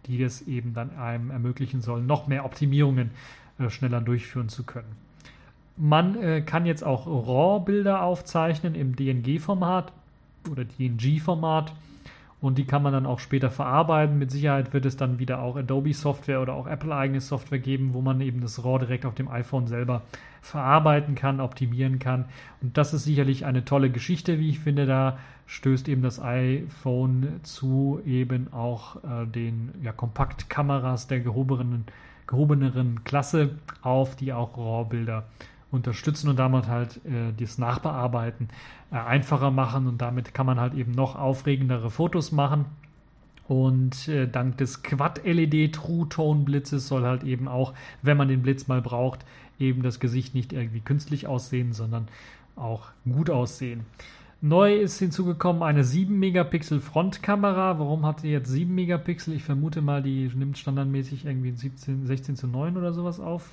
[SPEAKER 1] die das eben dann einem ermöglichen soll, noch mehr Optimierungen äh, schneller durchführen zu können. Man äh, kann jetzt auch RAW-Bilder aufzeichnen im DNG-Format oder DNG-Format und die kann man dann auch später verarbeiten. Mit Sicherheit wird es dann wieder auch Adobe-Software oder auch Apple-eigene Software geben, wo man eben das RAW direkt auf dem iPhone selber verarbeiten kann, optimieren kann. Und das ist sicherlich eine tolle Geschichte, wie ich finde. Da stößt eben das iPhone zu eben auch äh, den ja, Kompaktkameras der gehobeneren Klasse auf, die auch RAW-Bilder unterstützen und damit halt äh, das Nachbearbeiten äh, einfacher machen und damit kann man halt eben noch aufregendere Fotos machen. Und äh, dank des Quad-LED True Tone Blitzes soll halt eben auch, wenn man den Blitz mal braucht, eben das Gesicht nicht irgendwie künstlich aussehen, sondern auch gut aussehen. Neu ist hinzugekommen eine 7 Megapixel Frontkamera. Warum hat sie jetzt 7 Megapixel? Ich vermute mal, die nimmt standardmäßig irgendwie 17, 16 zu 9 oder sowas auf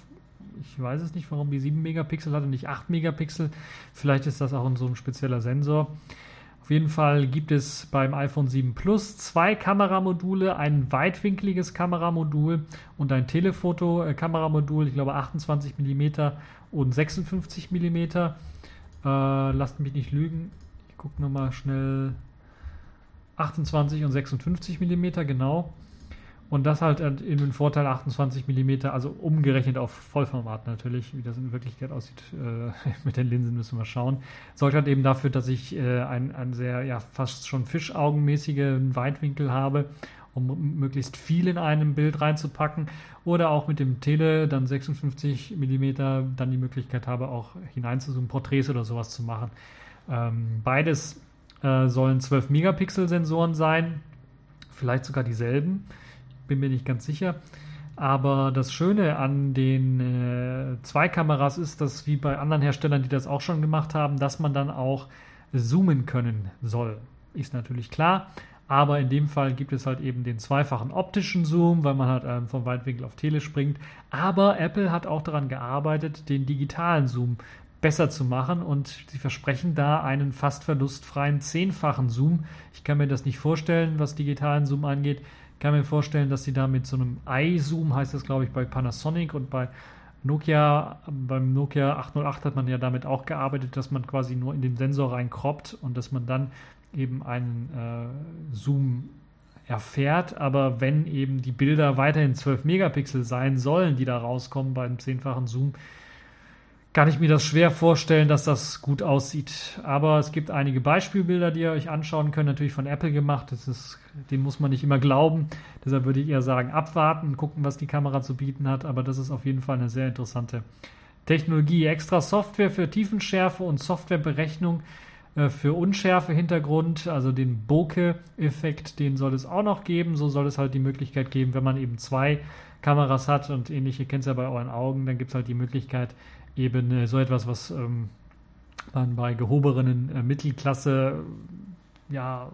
[SPEAKER 1] ich weiß es nicht, warum die 7 Megapixel hat und nicht 8 Megapixel. Vielleicht ist das auch so ein spezieller Sensor. Auf jeden Fall gibt es beim iPhone 7 Plus zwei Kameramodule, ein weitwinkliges Kameramodul und ein Telefoto-Kameramodul, ich glaube 28 mm und 56 mm. Äh, lasst mich nicht lügen. Ich gucke nochmal schnell. 28 und 56 mm, genau. Und das halt in den Vorteil 28 mm, also umgerechnet auf Vollformat natürlich, wie das in Wirklichkeit aussieht. Äh, mit den Linsen müssen wir schauen. Sorgt halt eben dafür, dass ich äh, ein, ein sehr, ja, fast schon fischaugenmäßigen Weitwinkel habe, um möglichst viel in einem Bild reinzupacken. Oder auch mit dem Tele dann 56 mm dann die Möglichkeit habe, auch hineinzuzoomen, Porträts oder sowas zu machen. Ähm, beides äh, sollen 12 Megapixel Sensoren sein, vielleicht sogar dieselben bin mir nicht ganz sicher. Aber das Schöne an den äh, zwei Kameras ist, dass wie bei anderen Herstellern, die das auch schon gemacht haben, dass man dann auch zoomen können soll. Ist natürlich klar. Aber in dem Fall gibt es halt eben den zweifachen optischen Zoom, weil man halt ähm, vom Weitwinkel auf Tele springt. Aber Apple hat auch daran gearbeitet, den digitalen Zoom besser zu machen und sie versprechen da einen fast verlustfreien zehnfachen Zoom. Ich kann mir das nicht vorstellen, was digitalen Zoom angeht kann mir vorstellen, dass sie da mit so einem iZoom, heißt das glaube ich bei Panasonic und bei Nokia, beim Nokia 808 hat man ja damit auch gearbeitet, dass man quasi nur in den Sensor reinkroppt und dass man dann eben einen äh, Zoom erfährt. Aber wenn eben die Bilder weiterhin 12 Megapixel sein sollen, die da rauskommen beim zehnfachen Zoom, kann ich mir das schwer vorstellen, dass das gut aussieht. Aber es gibt einige Beispielbilder, die ihr euch anschauen könnt, natürlich von Apple gemacht. Das ist, dem muss man nicht immer glauben. Deshalb würde ich eher sagen, abwarten, gucken, was die Kamera zu bieten hat. Aber das ist auf jeden Fall eine sehr interessante Technologie. Extra Software für Tiefenschärfe und Softwareberechnung äh, für Unschärfe Hintergrund, also den Bokeh-Effekt, den soll es auch noch geben. So soll es halt die Möglichkeit geben, wenn man eben zwei Kameras hat und ähnliche kennt ihr ja bei euren Augen, dann gibt es halt die Möglichkeit, eben äh, so etwas, was ähm, man bei gehobenen äh, Mittelklasse, ja,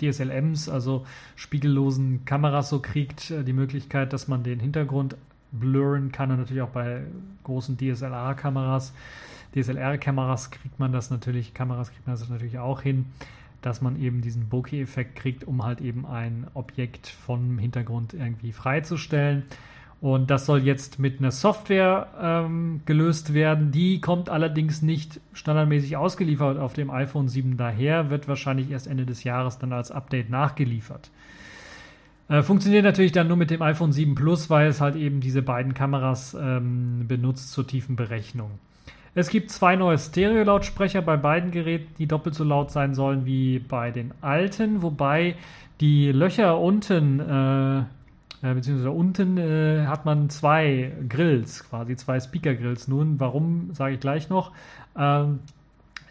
[SPEAKER 1] DSLMs, also spiegellosen Kameras so kriegt, äh, die Möglichkeit, dass man den Hintergrund blurren kann und natürlich auch bei großen DSLR-Kameras. DSLR-Kameras kriegt man das natürlich, Kameras kriegt man das natürlich auch hin, dass man eben diesen Bokeh-Effekt kriegt, um halt eben ein Objekt vom Hintergrund irgendwie freizustellen. Und das soll jetzt mit einer Software ähm, gelöst werden. Die kommt allerdings nicht standardmäßig ausgeliefert auf dem iPhone 7 daher, wird wahrscheinlich erst Ende des Jahres dann als Update nachgeliefert. Äh, funktioniert natürlich dann nur mit dem iPhone 7 Plus, weil es halt eben diese beiden Kameras ähm, benutzt zur tiefen Berechnung. Es gibt zwei neue Stereo-Lautsprecher bei beiden Geräten, die doppelt so laut sein sollen wie bei den alten, wobei die Löcher unten äh, äh, beziehungsweise unten äh, hat man zwei Grills, quasi zwei Speaker-Grills. Nun, warum, sage ich gleich noch. Ähm,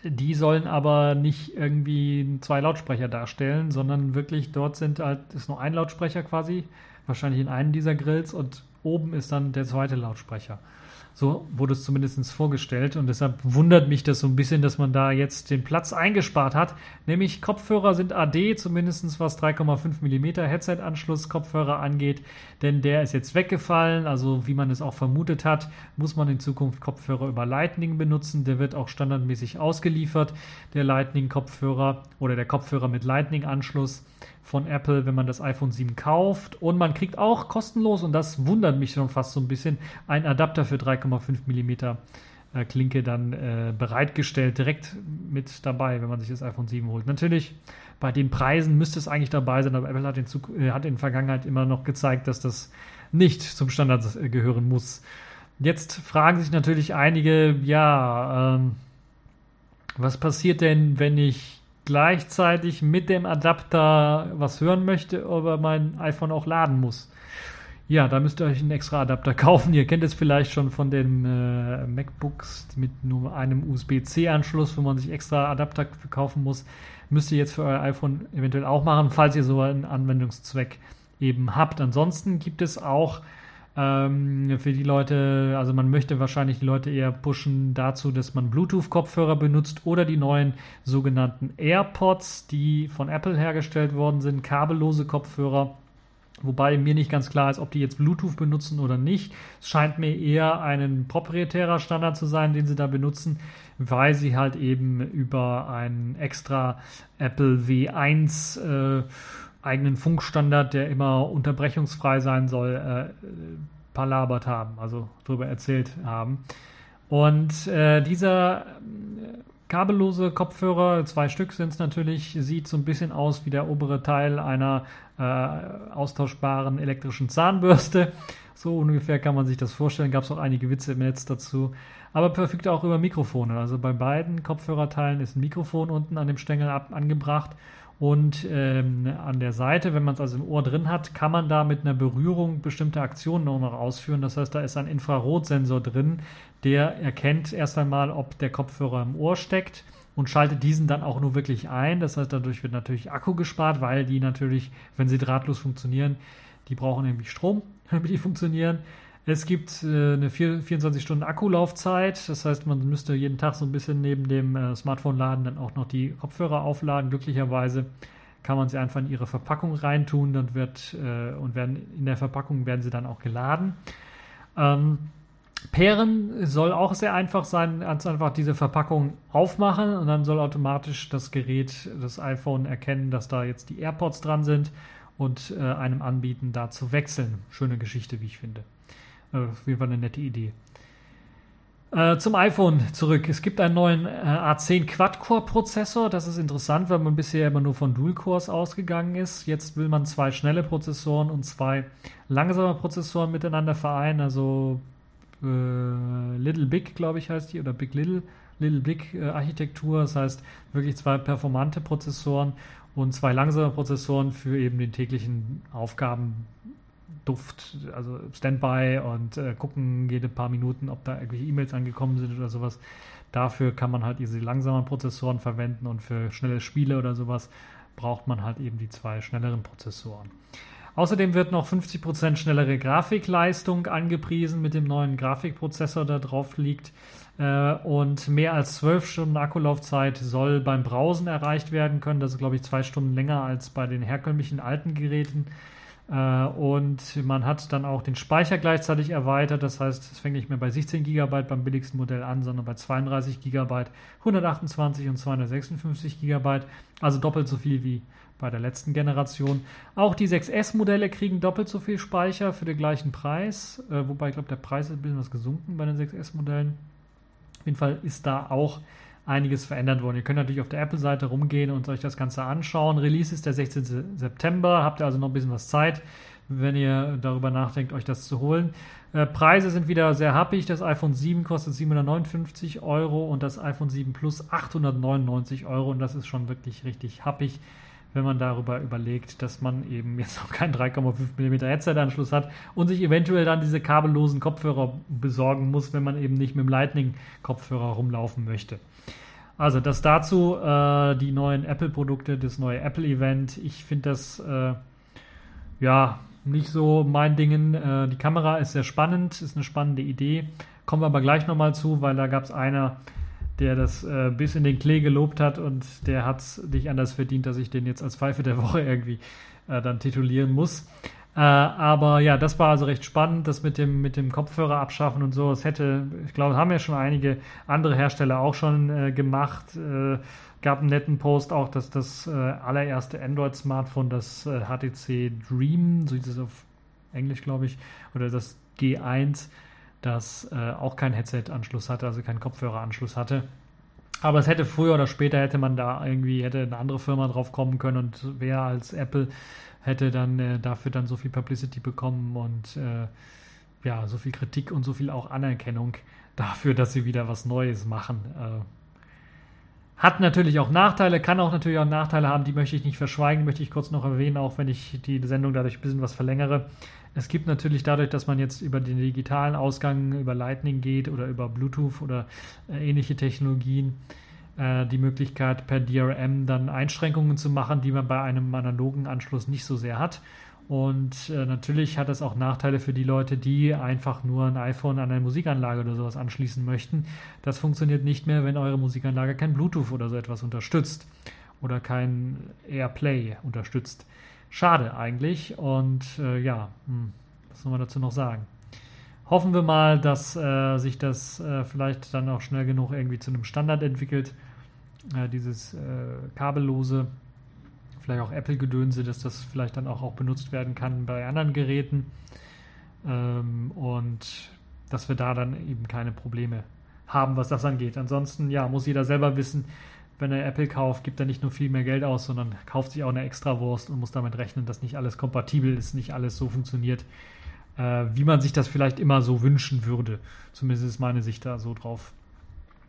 [SPEAKER 1] Die sollen aber nicht irgendwie zwei Lautsprecher darstellen, sondern wirklich dort sind halt, ist nur ein Lautsprecher quasi, wahrscheinlich in einem dieser Grills und oben ist dann der zweite Lautsprecher. So wurde es zumindest vorgestellt und deshalb wundert mich das so ein bisschen, dass man da jetzt den Platz eingespart hat. Nämlich Kopfhörer sind AD, zumindest was 3,5 mm Headset-Anschluss Kopfhörer angeht, denn der ist jetzt weggefallen. Also wie man es auch vermutet hat, muss man in Zukunft Kopfhörer über Lightning benutzen. Der wird auch standardmäßig ausgeliefert, der Lightning-Kopfhörer oder der Kopfhörer mit Lightning-Anschluss von Apple, wenn man das iPhone 7 kauft. Und man kriegt auch kostenlos, und das wundert mich schon fast so ein bisschen, einen Adapter für 3,5 mm äh, Klinke dann äh, bereitgestellt, direkt mit dabei, wenn man sich das iPhone 7 holt. Natürlich, bei den Preisen müsste es eigentlich dabei sein, aber Apple hat in, äh, hat in der Vergangenheit immer noch gezeigt, dass das nicht zum Standard äh, gehören muss. Jetzt fragen sich natürlich einige, ja, ähm, was passiert denn, wenn ich gleichzeitig mit dem Adapter was hören möchte, aber mein iPhone auch laden muss. Ja, da müsst ihr euch einen extra Adapter kaufen. Ihr kennt es vielleicht schon von den äh, MacBooks mit nur einem USB-C-Anschluss, wo man sich extra Adapter kaufen muss. Müsst ihr jetzt für euer iPhone eventuell auch machen, falls ihr so einen Anwendungszweck eben habt. Ansonsten gibt es auch ähm, für die Leute, also man möchte wahrscheinlich die Leute eher pushen dazu, dass man Bluetooth-Kopfhörer benutzt oder die neuen sogenannten AirPods, die von Apple hergestellt worden sind, kabellose Kopfhörer. Wobei mir nicht ganz klar ist, ob die jetzt Bluetooth benutzen oder nicht. Es scheint mir eher ein proprietärer Standard zu sein, den sie da benutzen, weil sie halt eben über einen extra Apple W1 äh, eigenen Funkstandard, der immer unterbrechungsfrei sein soll, äh, palabert haben, also darüber erzählt haben. Und äh, dieser äh, kabellose Kopfhörer, zwei Stück sind es natürlich, sieht so ein bisschen aus wie der obere Teil einer äh, austauschbaren elektrischen Zahnbürste. So ungefähr kann man sich das vorstellen. Gab es auch einige Witze im Netz dazu. Aber verfügt auch über Mikrofone. Also bei beiden Kopfhörerteilen ist ein Mikrofon unten an dem Stängel ab angebracht und ähm, an der Seite, wenn man es also im Ohr drin hat, kann man da mit einer Berührung bestimmte Aktionen noch ausführen. Das heißt, da ist ein Infrarotsensor drin, der erkennt erst einmal, ob der Kopfhörer im Ohr steckt und schaltet diesen dann auch nur wirklich ein. Das heißt, dadurch wird natürlich Akku gespart, weil die natürlich, wenn sie drahtlos funktionieren, die brauchen nämlich Strom, damit die funktionieren. Es gibt äh, eine 24 Stunden Akkulaufzeit, das heißt, man müsste jeden Tag so ein bisschen neben dem äh, Smartphone-Laden dann auch noch die Kopfhörer aufladen. Glücklicherweise kann man sie einfach in ihre Verpackung reintun dann wird, äh, und werden, in der Verpackung werden sie dann auch geladen. Ähm, Pairen soll auch sehr einfach sein, ganz einfach diese Verpackung aufmachen und dann soll automatisch das Gerät, das iPhone erkennen, dass da jetzt die AirPods dran sind und äh, einem anbieten, da zu wechseln. Schöne Geschichte, wie ich finde. Äh, auf jeden Fall eine nette Idee. Äh, zum iPhone zurück. Es gibt einen neuen äh, A10 Quad-Core-Prozessor. Das ist interessant, weil man bisher immer nur von Dual-Cores ausgegangen ist. Jetzt will man zwei schnelle Prozessoren und zwei langsame Prozessoren miteinander vereinen. Also äh, Little Big, glaube ich, heißt die, oder Big Little. Little Big äh, Architektur. Das heißt wirklich zwei performante Prozessoren und zwei langsame Prozessoren für eben den täglichen Aufgaben Duft, also Standby und äh, gucken jede paar Minuten, ob da irgendwelche E-Mails angekommen sind oder sowas. Dafür kann man halt diese langsamen Prozessoren verwenden und für schnelle Spiele oder sowas braucht man halt eben die zwei schnelleren Prozessoren. Außerdem wird noch 50% schnellere Grafikleistung angepriesen mit dem neuen Grafikprozessor, der drauf liegt. Äh, und mehr als 12 Stunden Akkulaufzeit soll beim Browsen erreicht werden können. Das ist, glaube ich, zwei Stunden länger als bei den herkömmlichen alten Geräten. Äh, und man hat dann auch den Speicher gleichzeitig erweitert. Das heißt, es fängt nicht mehr bei 16 GB beim billigsten Modell an, sondern bei 32 GB, 128 und 256 GB. Also doppelt so viel wie bei der letzten Generation. Auch die 6S-Modelle kriegen doppelt so viel Speicher für den gleichen Preis. Äh, wobei ich glaube, der Preis ist ein bisschen was gesunken bei den 6S-Modellen. Auf jeden Fall ist da auch einiges verändert worden. Ihr könnt natürlich auf der Apple-Seite rumgehen und euch das Ganze anschauen. Release ist der 16. September, habt ihr also noch ein bisschen was Zeit, wenn ihr darüber nachdenkt, euch das zu holen. Äh, Preise sind wieder sehr happig. Das iPhone 7 kostet 759 Euro und das iPhone 7 Plus 899 Euro und das ist schon wirklich richtig happig wenn man darüber überlegt, dass man eben jetzt noch keinen 3,5 mm Headset-Anschluss hat und sich eventuell dann diese kabellosen Kopfhörer besorgen muss, wenn man eben nicht mit dem Lightning-Kopfhörer rumlaufen möchte. Also das dazu, äh, die neuen Apple-Produkte, das neue Apple-Event. Ich finde das äh, ja nicht so mein Ding. Äh, die Kamera ist sehr spannend, ist eine spannende Idee. Kommen wir aber gleich nochmal zu, weil da gab es einer, der das äh, bis in den Klee gelobt hat und der hat es nicht anders verdient, dass ich den jetzt als Pfeife der Woche irgendwie äh, dann titulieren muss. Äh, aber ja, das war also recht spannend, das mit dem, mit dem Kopfhörer abschaffen und so. Es hätte, ich glaube, haben ja schon einige andere Hersteller auch schon äh, gemacht. Äh, gab einen netten Post auch, dass das äh, allererste Android-Smartphone, das HTC Dream, so hieß es auf Englisch, glaube ich, oder das G1, das äh, auch keinen Headset-Anschluss hatte, also keinen Kopfhörer-Anschluss hatte. Aber es hätte früher oder später hätte man da irgendwie, hätte eine andere Firma drauf kommen können und wer als Apple hätte dann äh, dafür dann so viel Publicity bekommen und äh, ja, so viel Kritik und so viel auch Anerkennung dafür, dass sie wieder was Neues machen. Hat natürlich auch Nachteile, kann auch natürlich auch Nachteile haben, die möchte ich nicht verschweigen, möchte ich kurz noch erwähnen, auch wenn ich die Sendung dadurch ein bisschen was verlängere. Es gibt natürlich dadurch, dass man jetzt über den digitalen Ausgang, über Lightning geht oder über Bluetooth oder äh, ähnliche Technologien, äh, die Möglichkeit, per DRM dann Einschränkungen zu machen, die man bei einem analogen Anschluss nicht so sehr hat. Und äh, natürlich hat es auch Nachteile für die Leute, die einfach nur ein iPhone an eine Musikanlage oder sowas anschließen möchten. Das funktioniert nicht mehr, wenn eure Musikanlage kein Bluetooth oder so etwas unterstützt oder kein AirPlay unterstützt. Schade eigentlich. Und äh, ja, hm, was soll man dazu noch sagen? Hoffen wir mal, dass äh, sich das äh, vielleicht dann auch schnell genug irgendwie zu einem Standard entwickelt äh, dieses äh, kabellose, vielleicht auch Apple-Gedönse, dass das vielleicht dann auch, auch benutzt werden kann bei anderen Geräten ähm, und dass wir da dann eben keine Probleme haben, was das angeht. Ansonsten, ja, muss jeder selber wissen, wenn er Apple kauft, gibt er nicht nur viel mehr Geld aus, sondern kauft sich auch eine Extrawurst und muss damit rechnen, dass nicht alles kompatibel ist, nicht alles so funktioniert, äh, wie man sich das vielleicht immer so wünschen würde. Zumindest ist meine Sicht da so drauf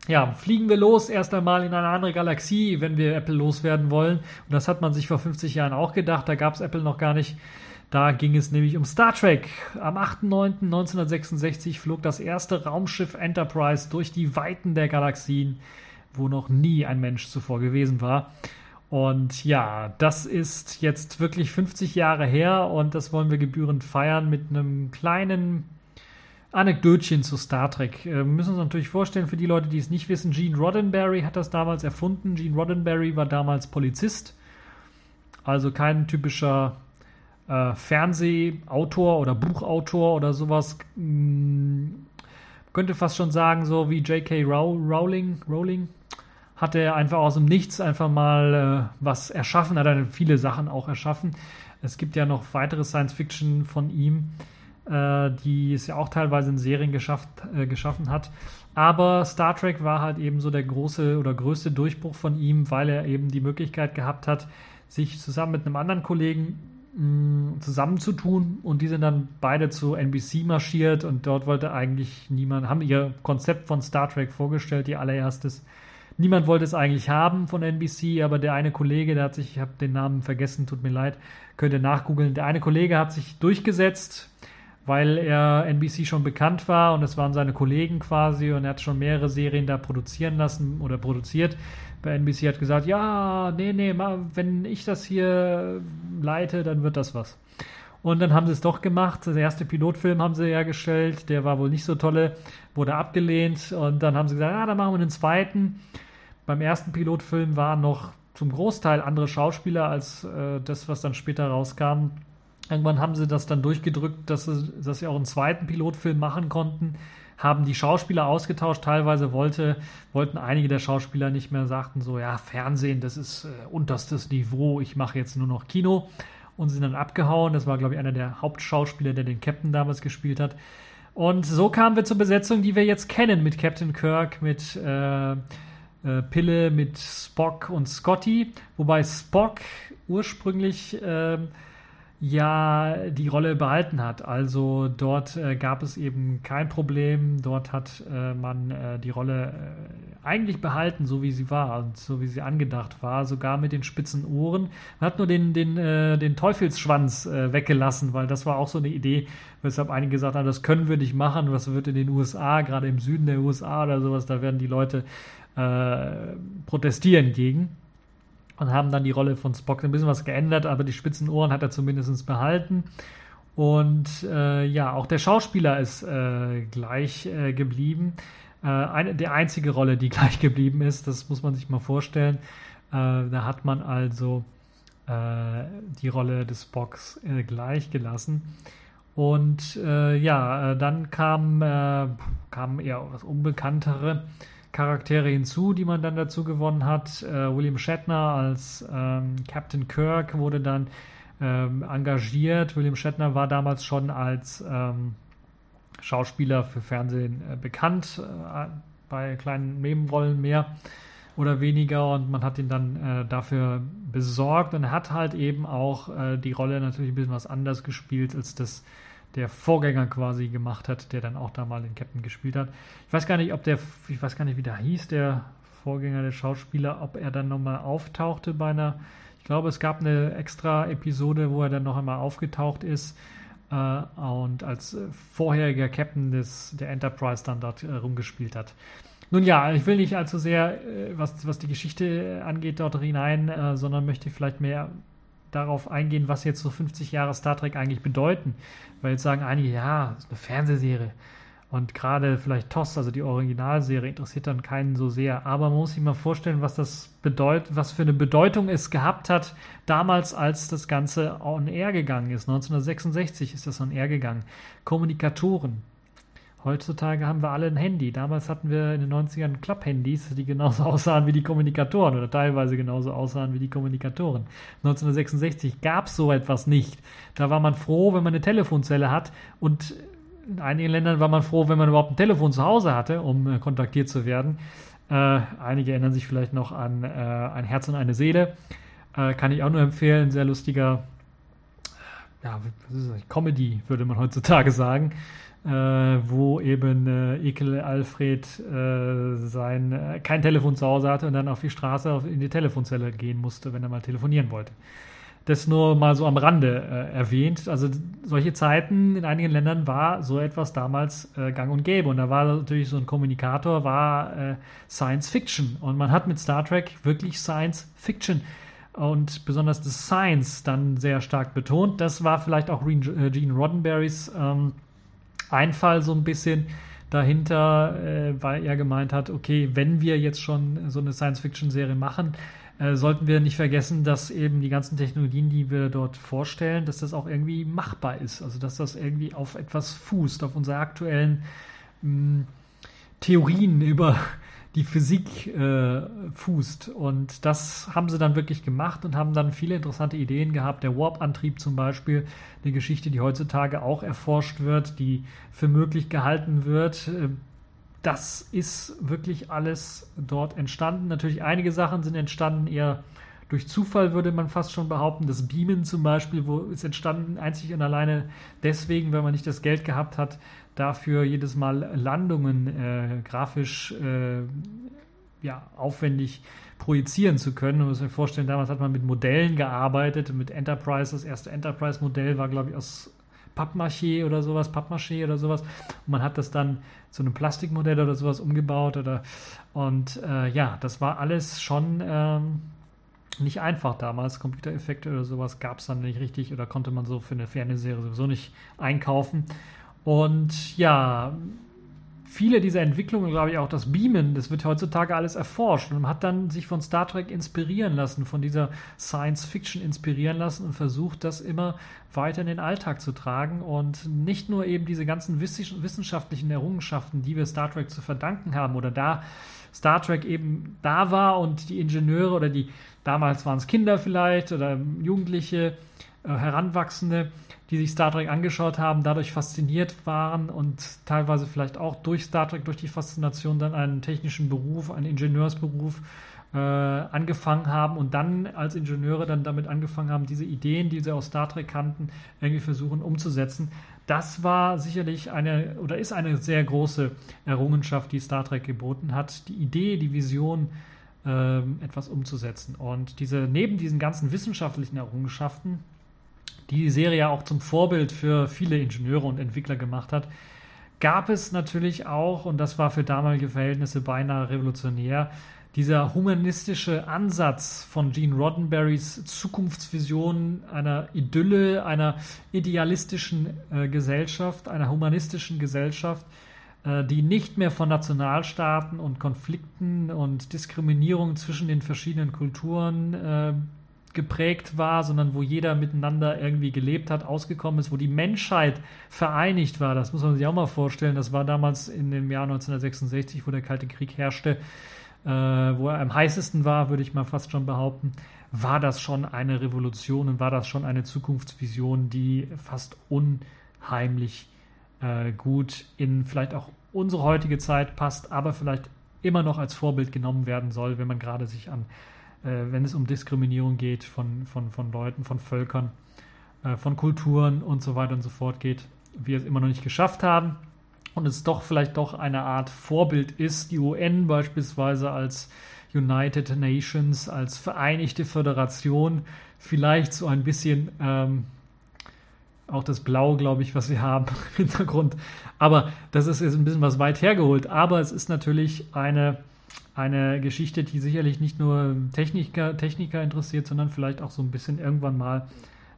[SPEAKER 1] ja, fliegen wir los erst einmal in eine andere Galaxie, wenn wir Apple loswerden wollen. Und das hat man sich vor 50 Jahren auch gedacht. Da gab es Apple noch gar nicht. Da ging es nämlich um Star Trek. Am 8.9.1966 flog das erste Raumschiff Enterprise durch die Weiten der Galaxien, wo noch nie ein Mensch zuvor gewesen war. Und ja, das ist jetzt wirklich 50 Jahre her und das wollen wir gebührend feiern mit einem kleinen Anekdötchen zu Star Trek. Äh, wir müssen uns natürlich vorstellen, für die Leute, die es nicht wissen, Gene Roddenberry hat das damals erfunden. Gene Roddenberry war damals Polizist, also kein typischer äh, Fernsehautor oder Buchautor oder sowas. Hm, könnte fast schon sagen, so wie J.K. Rowling, Rowling hat er einfach aus dem Nichts einfach mal äh, was erschaffen, hat er viele Sachen auch erschaffen. Es gibt ja noch weitere Science Fiction von ihm äh, die es ja auch teilweise in Serien geschafft, äh, geschaffen hat. Aber Star Trek war halt eben so der große oder größte Durchbruch von ihm, weil er eben die Möglichkeit gehabt hat, sich zusammen mit einem anderen Kollegen mh, zusammenzutun und die sind dann beide zu NBC marschiert und dort wollte eigentlich niemand, haben ihr Konzept von Star Trek vorgestellt, ihr allererstes. Niemand wollte es eigentlich haben von NBC, aber der eine Kollege, der hat sich, ich habe den Namen vergessen, tut mir leid, könnt ihr nachgoogeln. Der eine Kollege hat sich durchgesetzt weil er NBC schon bekannt war und es waren seine Kollegen quasi und er hat schon mehrere Serien da produzieren lassen oder produziert. Bei NBC hat gesagt, ja, nee, nee, wenn ich das hier leite, dann wird das was. Und dann haben sie es doch gemacht. Der erste Pilotfilm haben sie hergestellt, der war wohl nicht so tolle, wurde abgelehnt und dann haben sie gesagt, ja, dann machen wir einen zweiten. Beim ersten Pilotfilm waren noch zum Großteil andere Schauspieler als äh, das, was dann später rauskam. Irgendwann haben sie das dann durchgedrückt, dass sie, dass sie auch einen zweiten Pilotfilm machen konnten, haben die Schauspieler ausgetauscht. Teilweise wollte, wollten einige der Schauspieler nicht mehr, sagten so, ja, Fernsehen, das ist äh, unterstes Niveau, ich mache jetzt nur noch Kino. Und sind dann abgehauen. Das war, glaube ich, einer der Hauptschauspieler, der den Captain damals gespielt hat. Und so kamen wir zur Besetzung, die wir jetzt kennen, mit Captain Kirk, mit äh, äh, Pille, mit Spock und Scotty. Wobei Spock ursprünglich äh, ja die Rolle behalten hat. Also dort äh, gab es eben kein Problem. Dort hat äh, man äh, die Rolle äh, eigentlich behalten, so wie sie war und so wie sie angedacht war, sogar mit den spitzen Ohren. Man hat nur den, den, äh, den Teufelsschwanz äh, weggelassen, weil das war auch so eine Idee, weshalb einige gesagt haben, das können wir nicht machen. Was wird in den USA, gerade im Süden der USA oder sowas, da werden die Leute protestieren gegen und haben dann die Rolle von Spock ein bisschen was geändert, aber die spitzen Ohren hat er zumindest behalten. Und äh, ja, auch der Schauspieler ist äh, gleich äh, geblieben. Äh, eine, die einzige Rolle, die gleich geblieben ist, das muss man sich mal vorstellen. Äh, da hat man also äh, die Rolle des Spocks gleich gelassen. Und ja, dann kam, kamen eher was Unbekanntere Charaktere hinzu, die man dann dazu gewonnen hat. William Shatner als ähm, Captain Kirk wurde dann ähm, engagiert. William Shatner war damals schon als ähm, Schauspieler für Fernsehen äh, bekannt, äh, bei kleinen Nebenrollen mehr oder weniger und man hat ihn dann äh, dafür besorgt und hat halt eben auch äh, die Rolle natürlich ein bisschen was anders gespielt, als das der Vorgänger quasi gemacht hat, der dann auch da mal den Captain gespielt hat. Ich weiß gar nicht, ob der, ich weiß gar nicht, wie der hieß, der Vorgänger der Schauspieler, ob er dann nochmal auftauchte bei einer ich glaube, es gab eine extra Episode, wo er dann noch einmal aufgetaucht ist äh, und als vorheriger Captain des, der Enterprise dann dort äh, rumgespielt hat. Nun ja, ich will nicht allzu sehr, äh, was, was die Geschichte angeht, dort hinein, äh, sondern möchte vielleicht mehr darauf eingehen, was jetzt so 50 Jahre Star Trek eigentlich bedeuten. Weil jetzt sagen einige, ja, ist eine Fernsehserie. Und gerade vielleicht TOS, also die Originalserie, interessiert dann keinen so sehr. Aber man muss sich mal vorstellen, was das bedeutet, was für eine Bedeutung es gehabt hat, damals, als das Ganze on air gegangen ist. 1966 ist das on air gegangen. Kommunikatoren. Heutzutage haben wir alle ein Handy. Damals hatten wir in den 90ern Club-Handys, die genauso aussahen wie die Kommunikatoren oder teilweise genauso aussahen wie die Kommunikatoren. 1966 gab es so etwas nicht. Da war man froh, wenn man eine Telefonzelle hat und in einigen Ländern war man froh, wenn man überhaupt ein Telefon zu Hause hatte, um äh, kontaktiert zu werden. Äh, einige erinnern sich vielleicht noch an äh, Ein Herz und eine Seele. Äh, kann ich auch nur empfehlen. Sehr lustiger ja, Comedy, würde man heutzutage sagen. Äh, wo eben äh, Ekel Alfred sein kein Telefon zu Hause hatte und dann auf die Straße auf, in die Telefonzelle gehen musste, wenn er mal telefonieren wollte. Das nur mal so am Rande äh, erwähnt. Also solche Zeiten in einigen Ländern war so etwas damals äh, gang und gäbe. Und da war natürlich so ein Kommunikator, war äh, Science Fiction. Und man hat mit Star Trek wirklich Science Fiction und besonders das Science dann sehr stark betont. Das war vielleicht auch äh, Gene Roddenberrys ähm, Einfall so ein bisschen dahinter, äh, weil er gemeint hat, okay, wenn wir jetzt schon so eine Science-Fiction-Serie machen, äh, sollten wir nicht vergessen, dass eben die ganzen Technologien, die wir dort vorstellen, dass das auch irgendwie machbar ist. Also dass das irgendwie auf etwas fußt, auf unsere aktuellen mh, hm, Theorien über die Physik äh, fußt. Und das haben sie dann wirklich gemacht und haben dann viele interessante Ideen gehabt. Der Warp-Antrieb zum Beispiel, eine Geschichte, die heutzutage auch erforscht wird, die für möglich gehalten wird. Äh, das ist wirklich alles dort entstanden. Natürlich einige Sachen sind entstanden eher durch Zufall, würde man fast schon behaupten. Das Beamen zum Beispiel, wo ist entstanden einzig und alleine deswegen, weil man nicht das Geld gehabt hat, dafür jedes Mal Landungen äh, grafisch äh, ja, aufwendig projizieren zu können. Man muss sich vorstellen, damals hat man mit Modellen gearbeitet, mit Enterprise. Das erste Enterprise-Modell war, glaube ich, aus Pappmaché oder sowas, Pappmaché oder sowas. Und man hat das dann zu einem Plastikmodell oder sowas umgebaut oder und äh, ja, das war alles schon ähm, nicht einfach damals. Computereffekte oder sowas gab es dann nicht richtig oder konnte man so für eine Fernsehserie sowieso nicht einkaufen. Und ja, viele dieser Entwicklungen, glaube ich, auch das Beamen, das wird heutzutage alles erforscht. Und man hat dann sich von Star Trek inspirieren lassen, von dieser Science Fiction inspirieren lassen und versucht, das immer weiter in den Alltag zu tragen. Und nicht nur eben diese ganzen wissenschaftlichen Errungenschaften, die wir Star Trek zu verdanken haben oder da Star Trek eben da war und die Ingenieure oder die damals waren es Kinder vielleicht oder Jugendliche, äh, Heranwachsende, die sich Star Trek angeschaut haben, dadurch fasziniert waren und teilweise vielleicht auch durch Star Trek, durch die Faszination dann einen technischen Beruf, einen Ingenieursberuf äh, angefangen haben und dann als Ingenieure dann damit angefangen haben, diese Ideen, die sie aus Star Trek kannten, irgendwie versuchen umzusetzen. Das war sicherlich eine oder ist eine sehr große Errungenschaft, die Star Trek geboten hat. Die Idee, die Vision, äh, etwas umzusetzen. Und diese, neben diesen ganzen wissenschaftlichen Errungenschaften, die Serie ja auch zum Vorbild für viele Ingenieure und Entwickler gemacht hat, gab es natürlich auch, und das war für damalige Verhältnisse beinahe revolutionär, dieser humanistische Ansatz von Gene Roddenberrys Zukunftsvision einer Idylle, einer idealistischen äh, Gesellschaft, einer humanistischen Gesellschaft, äh, die nicht mehr von Nationalstaaten und Konflikten und Diskriminierung zwischen den verschiedenen Kulturen äh, geprägt war, sondern wo jeder miteinander irgendwie gelebt hat, ausgekommen ist, wo die Menschheit vereinigt war. Das muss man sich auch mal vorstellen. Das war damals in dem Jahr 1966, wo der Kalte Krieg herrschte, äh, wo er am heißesten war, würde ich mal fast schon behaupten, war das schon eine Revolution und war das schon eine Zukunftsvision, die fast unheimlich äh, gut in vielleicht auch unsere heutige Zeit passt, aber vielleicht immer noch als Vorbild genommen werden soll, wenn man gerade sich an wenn es um Diskriminierung geht von, von, von Leuten, von Völkern, äh, von Kulturen und so weiter und so fort geht, wir es immer noch nicht geschafft haben und es doch vielleicht doch eine Art Vorbild ist, die UN beispielsweise als United Nations, als Vereinigte Föderation, vielleicht so ein bisschen ähm, auch das Blau, glaube ich, was wir haben im Hintergrund. Aber das ist jetzt ein bisschen was weit hergeholt. Aber es ist natürlich eine eine Geschichte, die sicherlich nicht nur Techniker, Techniker interessiert, sondern vielleicht auch so ein bisschen irgendwann mal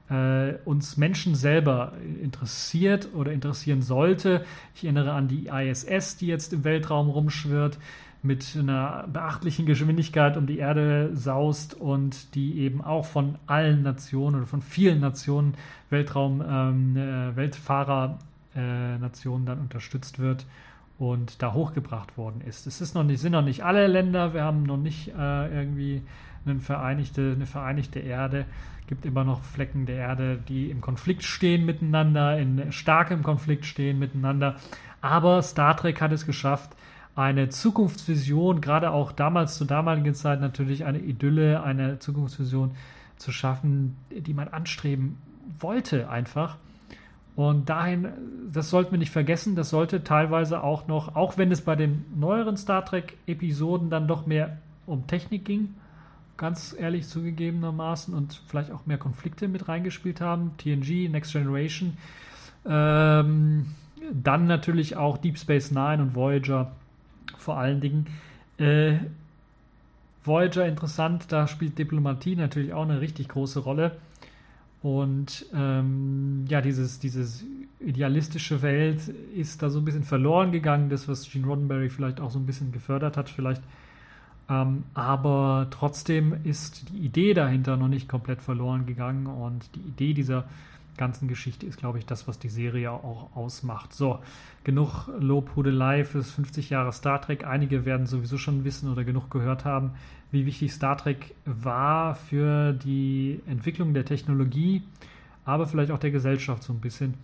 [SPEAKER 1] äh, uns Menschen selber interessiert oder interessieren sollte. Ich erinnere an die ISS, die jetzt im Weltraum rumschwirrt, mit einer beachtlichen Geschwindigkeit um die Erde saust und die eben auch von allen Nationen oder von vielen Nationen, Weltraum, ähm, äh, Weltfahrer-Nationen äh, dann unterstützt wird und da hochgebracht worden ist. Es ist noch nicht, sind noch nicht alle Länder, wir haben noch nicht äh, irgendwie eine vereinigte, eine vereinigte Erde. Es gibt immer noch Flecken der Erde, die im Konflikt stehen miteinander, in starkem Konflikt stehen miteinander. Aber Star Trek hat es geschafft, eine Zukunftsvision, gerade auch damals zur damaligen Zeit natürlich eine Idylle, eine Zukunftsvision zu schaffen, die man anstreben wollte einfach. Und dahin, das sollten wir nicht vergessen, das sollte teilweise auch noch, auch wenn es bei den neueren Star Trek-Episoden dann doch mehr um Technik ging, ganz ehrlich zugegebenermaßen, und vielleicht auch mehr Konflikte mit reingespielt haben, TNG, Next Generation, ähm, dann natürlich auch Deep Space Nine und Voyager vor allen Dingen. Äh, Voyager interessant, da spielt Diplomatie natürlich auch eine richtig große Rolle. Und ähm, ja, dieses, dieses idealistische Welt ist da so ein bisschen verloren gegangen, das, was Gene Roddenberry vielleicht auch so ein bisschen gefördert hat, vielleicht. Ähm, aber trotzdem ist die Idee dahinter noch nicht komplett verloren gegangen und die Idee dieser ganzen Geschichte ist, glaube ich, das, was die Serie auch ausmacht. So, genug Lobhudelei fürs 50 Jahre Star Trek. Einige werden sowieso schon wissen oder genug gehört haben, wie wichtig Star Trek war für die Entwicklung der Technologie, aber vielleicht auch der Gesellschaft so ein bisschen.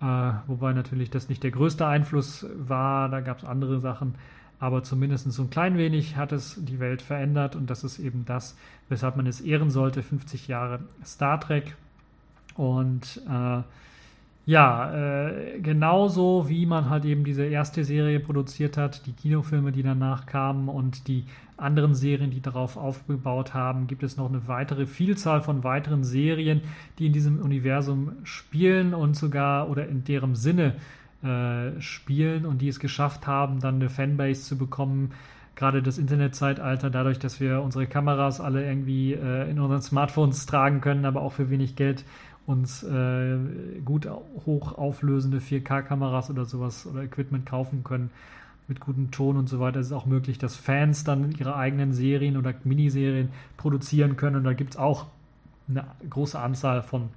[SPEAKER 1] Äh, wobei natürlich das nicht der größte Einfluss war, da gab es andere Sachen, aber zumindest so ein klein wenig hat es die Welt verändert und das ist eben das, weshalb man es ehren sollte, 50 Jahre Star Trek. Und äh, ja, äh, genauso wie man halt eben diese erste Serie produziert hat, die Kinofilme, die danach kamen und die anderen Serien, die darauf aufgebaut haben, gibt es noch eine weitere Vielzahl von weiteren Serien, die in diesem Universum spielen und sogar oder in deren Sinne äh, spielen und die es geschafft haben, dann eine Fanbase zu bekommen. Gerade das Internetzeitalter, dadurch, dass wir unsere Kameras alle irgendwie äh, in unseren Smartphones tragen können, aber auch für wenig Geld uns äh, gut hochauflösende 4K-Kameras oder sowas oder Equipment kaufen können mit gutem Ton und so weiter. Es ist auch möglich, dass Fans dann ihre eigenen Serien oder Miniserien produzieren können. Und da gibt es auch eine große Anzahl von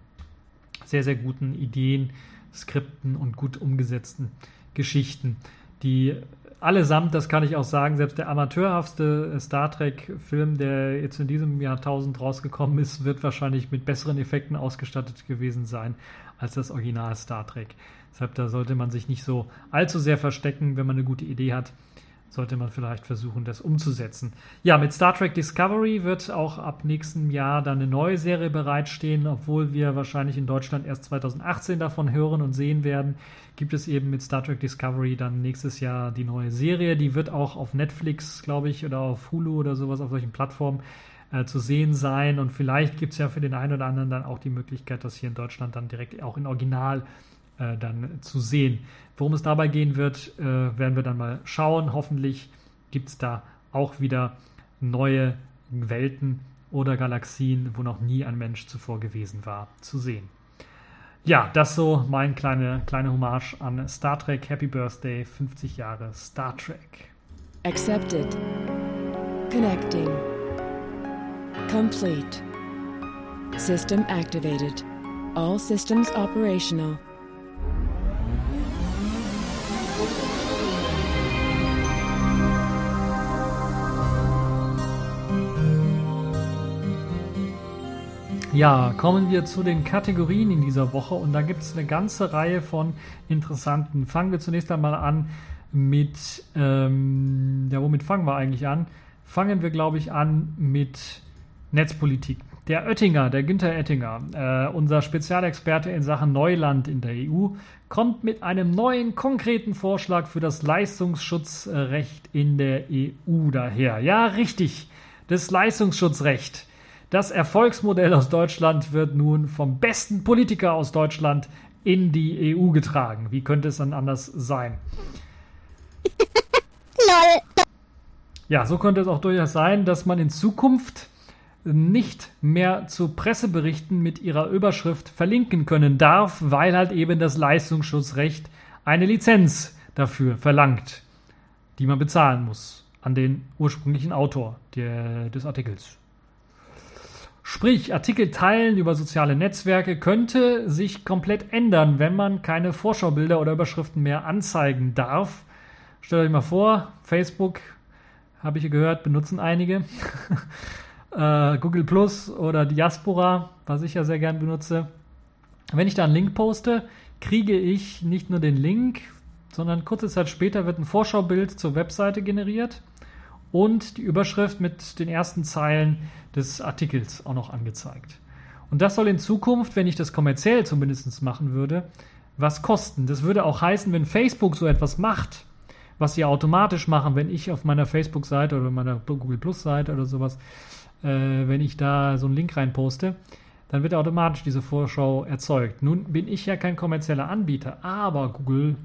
[SPEAKER 1] sehr, sehr guten Ideen, Skripten und gut umgesetzten Geschichten, die allesamt, das kann ich auch sagen, selbst der amateurhafteste Star Trek-Film, der jetzt in diesem Jahrtausend rausgekommen ist, wird wahrscheinlich mit besseren Effekten ausgestattet gewesen sein als das Original Star Trek. Deshalb da sollte man sich nicht so allzu sehr verstecken, wenn man eine gute Idee hat sollte man vielleicht versuchen, das umzusetzen. Ja, mit Star Trek Discovery wird auch ab nächstem Jahr dann eine neue Serie bereitstehen, obwohl wir wahrscheinlich in Deutschland erst 2018 davon hören und sehen werden. Gibt es eben mit Star Trek Discovery dann nächstes Jahr die neue Serie. Die wird auch auf Netflix, glaube ich, oder auf Hulu oder sowas auf solchen Plattformen äh, zu sehen sein. Und vielleicht gibt es ja für den einen oder anderen dann auch die Möglichkeit, das hier in Deutschland dann direkt auch in Original äh, dann zu sehen. Worum es dabei gehen wird, äh, werden wir dann mal schauen. Hoffentlich gibt es da auch wieder neue Welten oder Galaxien, wo noch nie ein Mensch zuvor gewesen war, zu sehen. Ja, das so mein kleine, kleine Hommage an Star Trek. Happy Birthday, 50 Jahre Star Trek.
[SPEAKER 5] Accepted. Connecting. Complete. System activated. All systems operational.
[SPEAKER 1] Ja, kommen wir zu den Kategorien in dieser Woche und da gibt es eine ganze Reihe von interessanten. Fangen wir zunächst einmal an mit, ähm, ja, womit fangen wir eigentlich an? Fangen wir, glaube ich, an mit Netzpolitik. Der Oettinger, der Günther Oettinger, äh, unser Spezialexperte in Sachen Neuland in der EU, kommt mit einem neuen konkreten Vorschlag für das Leistungsschutzrecht in der EU daher. Ja, richtig, das Leistungsschutzrecht. Das Erfolgsmodell aus Deutschland wird nun vom besten Politiker aus Deutschland in die EU getragen. Wie könnte es dann anders sein? Lol. Ja, so könnte es auch durchaus sein, dass man in Zukunft nicht mehr zu Presseberichten mit ihrer Überschrift verlinken können darf, weil halt eben das Leistungsschutzrecht eine Lizenz dafür verlangt, die man bezahlen muss an den ursprünglichen Autor der, des Artikels. Sprich, Artikel teilen über soziale Netzwerke könnte sich komplett ändern, wenn man keine Vorschaubilder oder Überschriften mehr anzeigen darf. Stellt euch mal vor, Facebook, habe ich gehört, benutzen einige. äh, Google Plus oder Diaspora, was ich ja sehr gern benutze. Wenn ich da einen Link poste, kriege ich nicht nur den Link, sondern kurze Zeit später wird ein Vorschaubild zur Webseite generiert und die Überschrift mit den ersten Zeilen des Artikels auch noch angezeigt. Und das soll in Zukunft, wenn ich das kommerziell zumindest machen würde, was kosten. Das würde auch heißen, wenn Facebook so etwas macht, was sie automatisch machen, wenn ich auf meiner Facebook-Seite oder meiner Google Plus-Seite oder sowas, äh, wenn ich da so einen Link reinposte, dann wird automatisch diese Vorschau erzeugt. Nun bin ich ja kein kommerzieller Anbieter, aber Google,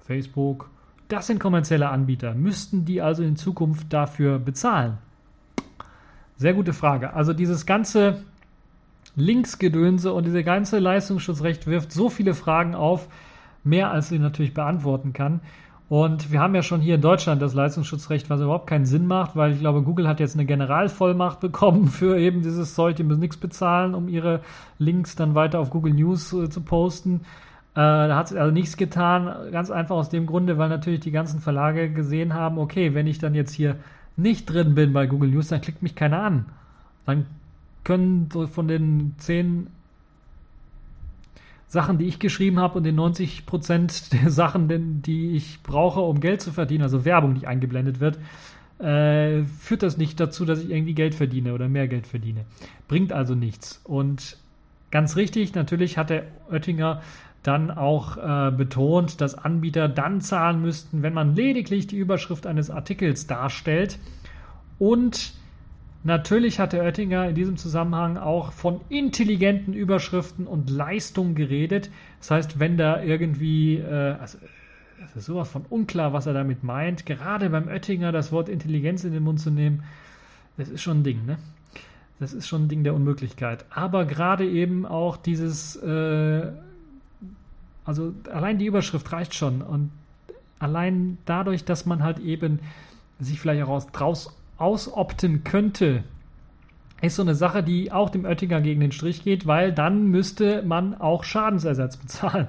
[SPEAKER 1] Facebook, das sind kommerzielle Anbieter. Müssten die also in Zukunft dafür bezahlen? Sehr gute Frage. Also dieses ganze Linksgedönse und diese ganze Leistungsschutzrecht wirft so viele Fragen auf, mehr als sie natürlich beantworten kann. Und wir haben ja schon hier in Deutschland das Leistungsschutzrecht, was überhaupt keinen Sinn macht, weil ich glaube, Google hat jetzt eine Generalvollmacht bekommen für eben dieses Zeug, die müssen nichts bezahlen, um ihre Links dann weiter auf Google News äh, zu posten. Äh, da hat es also nichts getan, ganz einfach aus dem Grunde, weil natürlich die ganzen Verlage gesehen haben, okay, wenn ich dann jetzt hier nicht drin bin bei Google News, dann klickt mich keiner an. Dann können so von den zehn Sachen, die ich geschrieben habe und den 90 Prozent der Sachen, die ich brauche, um Geld zu verdienen, also Werbung, die eingeblendet wird, äh, führt das nicht dazu, dass ich irgendwie Geld verdiene oder mehr Geld verdiene. Bringt also nichts. Und ganz richtig, natürlich hat der Oettinger dann auch äh, betont, dass Anbieter dann zahlen müssten, wenn man lediglich die Überschrift eines Artikels darstellt. Und natürlich hat der Oettinger in diesem Zusammenhang auch von intelligenten Überschriften und Leistung geredet. Das heißt, wenn da irgendwie, äh, also es ist sowas von unklar, was er damit meint. Gerade beim Oettinger das Wort Intelligenz in den Mund zu nehmen, das ist schon ein Ding, ne? Das ist schon ein Ding der Unmöglichkeit. Aber gerade eben auch dieses äh, also allein die Überschrift reicht schon. Und allein dadurch, dass man halt eben sich vielleicht auch aus, draus ausopten könnte, ist so eine Sache, die auch dem Oettinger gegen den Strich geht, weil dann müsste man auch Schadensersatz bezahlen.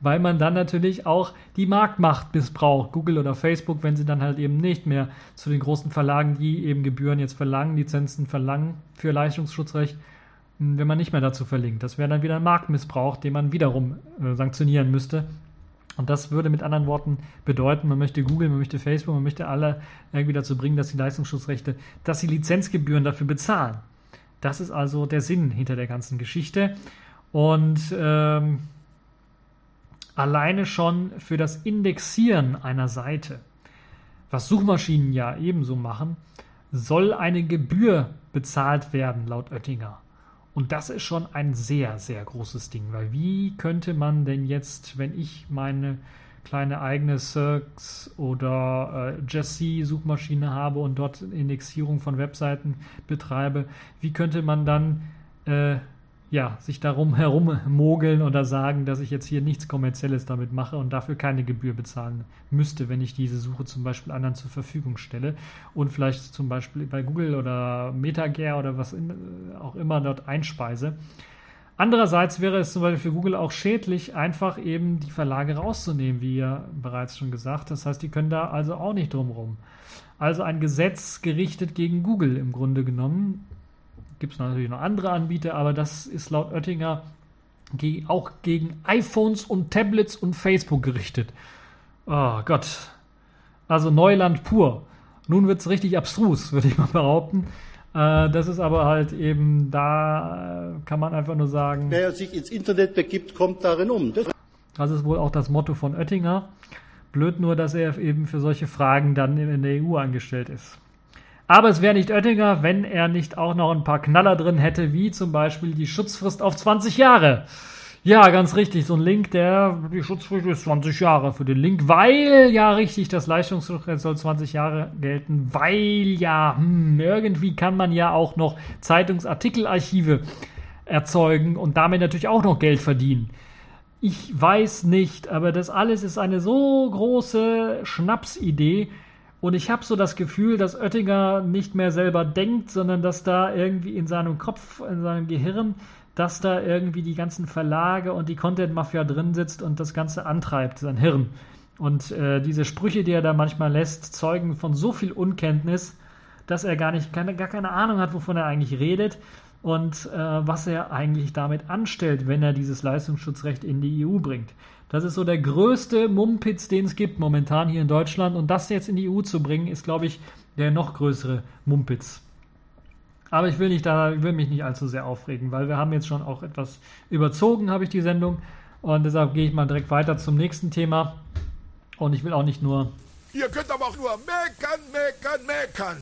[SPEAKER 1] Weil man dann natürlich auch die Marktmacht missbraucht, Google oder Facebook, wenn sie dann halt eben nicht mehr zu den großen Verlagen, die eben Gebühren jetzt verlangen, Lizenzen verlangen für Leistungsschutzrecht, wenn man nicht mehr dazu verlinkt. Das wäre dann wieder ein Marktmissbrauch, den man wiederum äh, sanktionieren müsste. Und das würde mit anderen Worten bedeuten, man möchte Google, man möchte Facebook, man möchte alle irgendwie dazu bringen, dass die Leistungsschutzrechte, dass sie Lizenzgebühren dafür bezahlen. Das ist also der Sinn hinter der ganzen Geschichte. Und ähm, alleine schon für das Indexieren einer Seite, was Suchmaschinen ja ebenso machen, soll eine Gebühr bezahlt werden, laut Oettinger. Und das ist schon ein sehr, sehr großes Ding, weil wie könnte man denn jetzt, wenn ich meine kleine eigene Circs oder äh, Jesse-Suchmaschine habe und dort Indexierung von Webseiten betreibe, wie könnte man dann äh, ja, sich darum herummogeln oder sagen, dass ich jetzt hier nichts Kommerzielles damit mache und dafür keine Gebühr bezahlen müsste, wenn ich diese Suche zum Beispiel anderen zur Verfügung stelle und vielleicht zum Beispiel bei Google oder MetaGear oder was auch immer dort einspeise. Andererseits wäre es zum Beispiel für Google auch schädlich, einfach eben die Verlage rauszunehmen, wie ja bereits schon gesagt. Das heißt, die können da also auch nicht drumherum. Also ein Gesetz gerichtet gegen Google im Grunde genommen, Gibt es natürlich noch andere Anbieter, aber das ist laut Oettinger auch gegen iPhones und Tablets und Facebook gerichtet. Oh Gott. Also Neuland pur. Nun wird es richtig abstrus, würde ich mal behaupten. Äh, das ist aber halt eben, da äh, kann man einfach nur sagen.
[SPEAKER 6] Wer sich ins Internet begibt, kommt darin um.
[SPEAKER 1] Das, das ist wohl auch das Motto von Oettinger. Blöd nur, dass er eben für solche Fragen dann in der EU angestellt ist. Aber es wäre nicht Oettinger, wenn er nicht auch noch ein paar Knaller drin hätte, wie zum Beispiel die Schutzfrist auf 20 Jahre. Ja, ganz richtig. So ein Link, der, die Schutzfrist ist 20 Jahre für den Link, weil ja richtig, das Leistungsrecht soll 20 Jahre gelten, weil ja, hm, irgendwie kann man ja auch noch Zeitungsartikelarchive erzeugen und damit natürlich auch noch Geld verdienen. Ich weiß nicht, aber das alles ist eine so große Schnapsidee, und ich habe so das Gefühl, dass Oettinger nicht mehr selber denkt, sondern dass da irgendwie in seinem Kopf, in seinem Gehirn, dass da irgendwie die ganzen Verlage und die Content-Mafia drin sitzt und das Ganze antreibt, sein Hirn. Und äh, diese Sprüche, die er da manchmal lässt, zeugen von so viel Unkenntnis, dass er gar nicht, keine, gar keine Ahnung hat, wovon er eigentlich redet und äh, was er eigentlich damit anstellt, wenn er dieses Leistungsschutzrecht in die EU bringt. Das ist so der größte Mumpitz, den es gibt momentan hier in Deutschland. Und das jetzt in die EU zu bringen, ist, glaube ich, der noch größere Mumpitz. Aber ich will, nicht da, will mich nicht allzu sehr aufregen, weil wir haben jetzt schon auch etwas überzogen, habe ich die Sendung. Und deshalb gehe ich mal direkt weiter zum nächsten Thema. Und ich will auch nicht nur.
[SPEAKER 3] Ihr könnt aber auch nur meckern, meckern, meckern.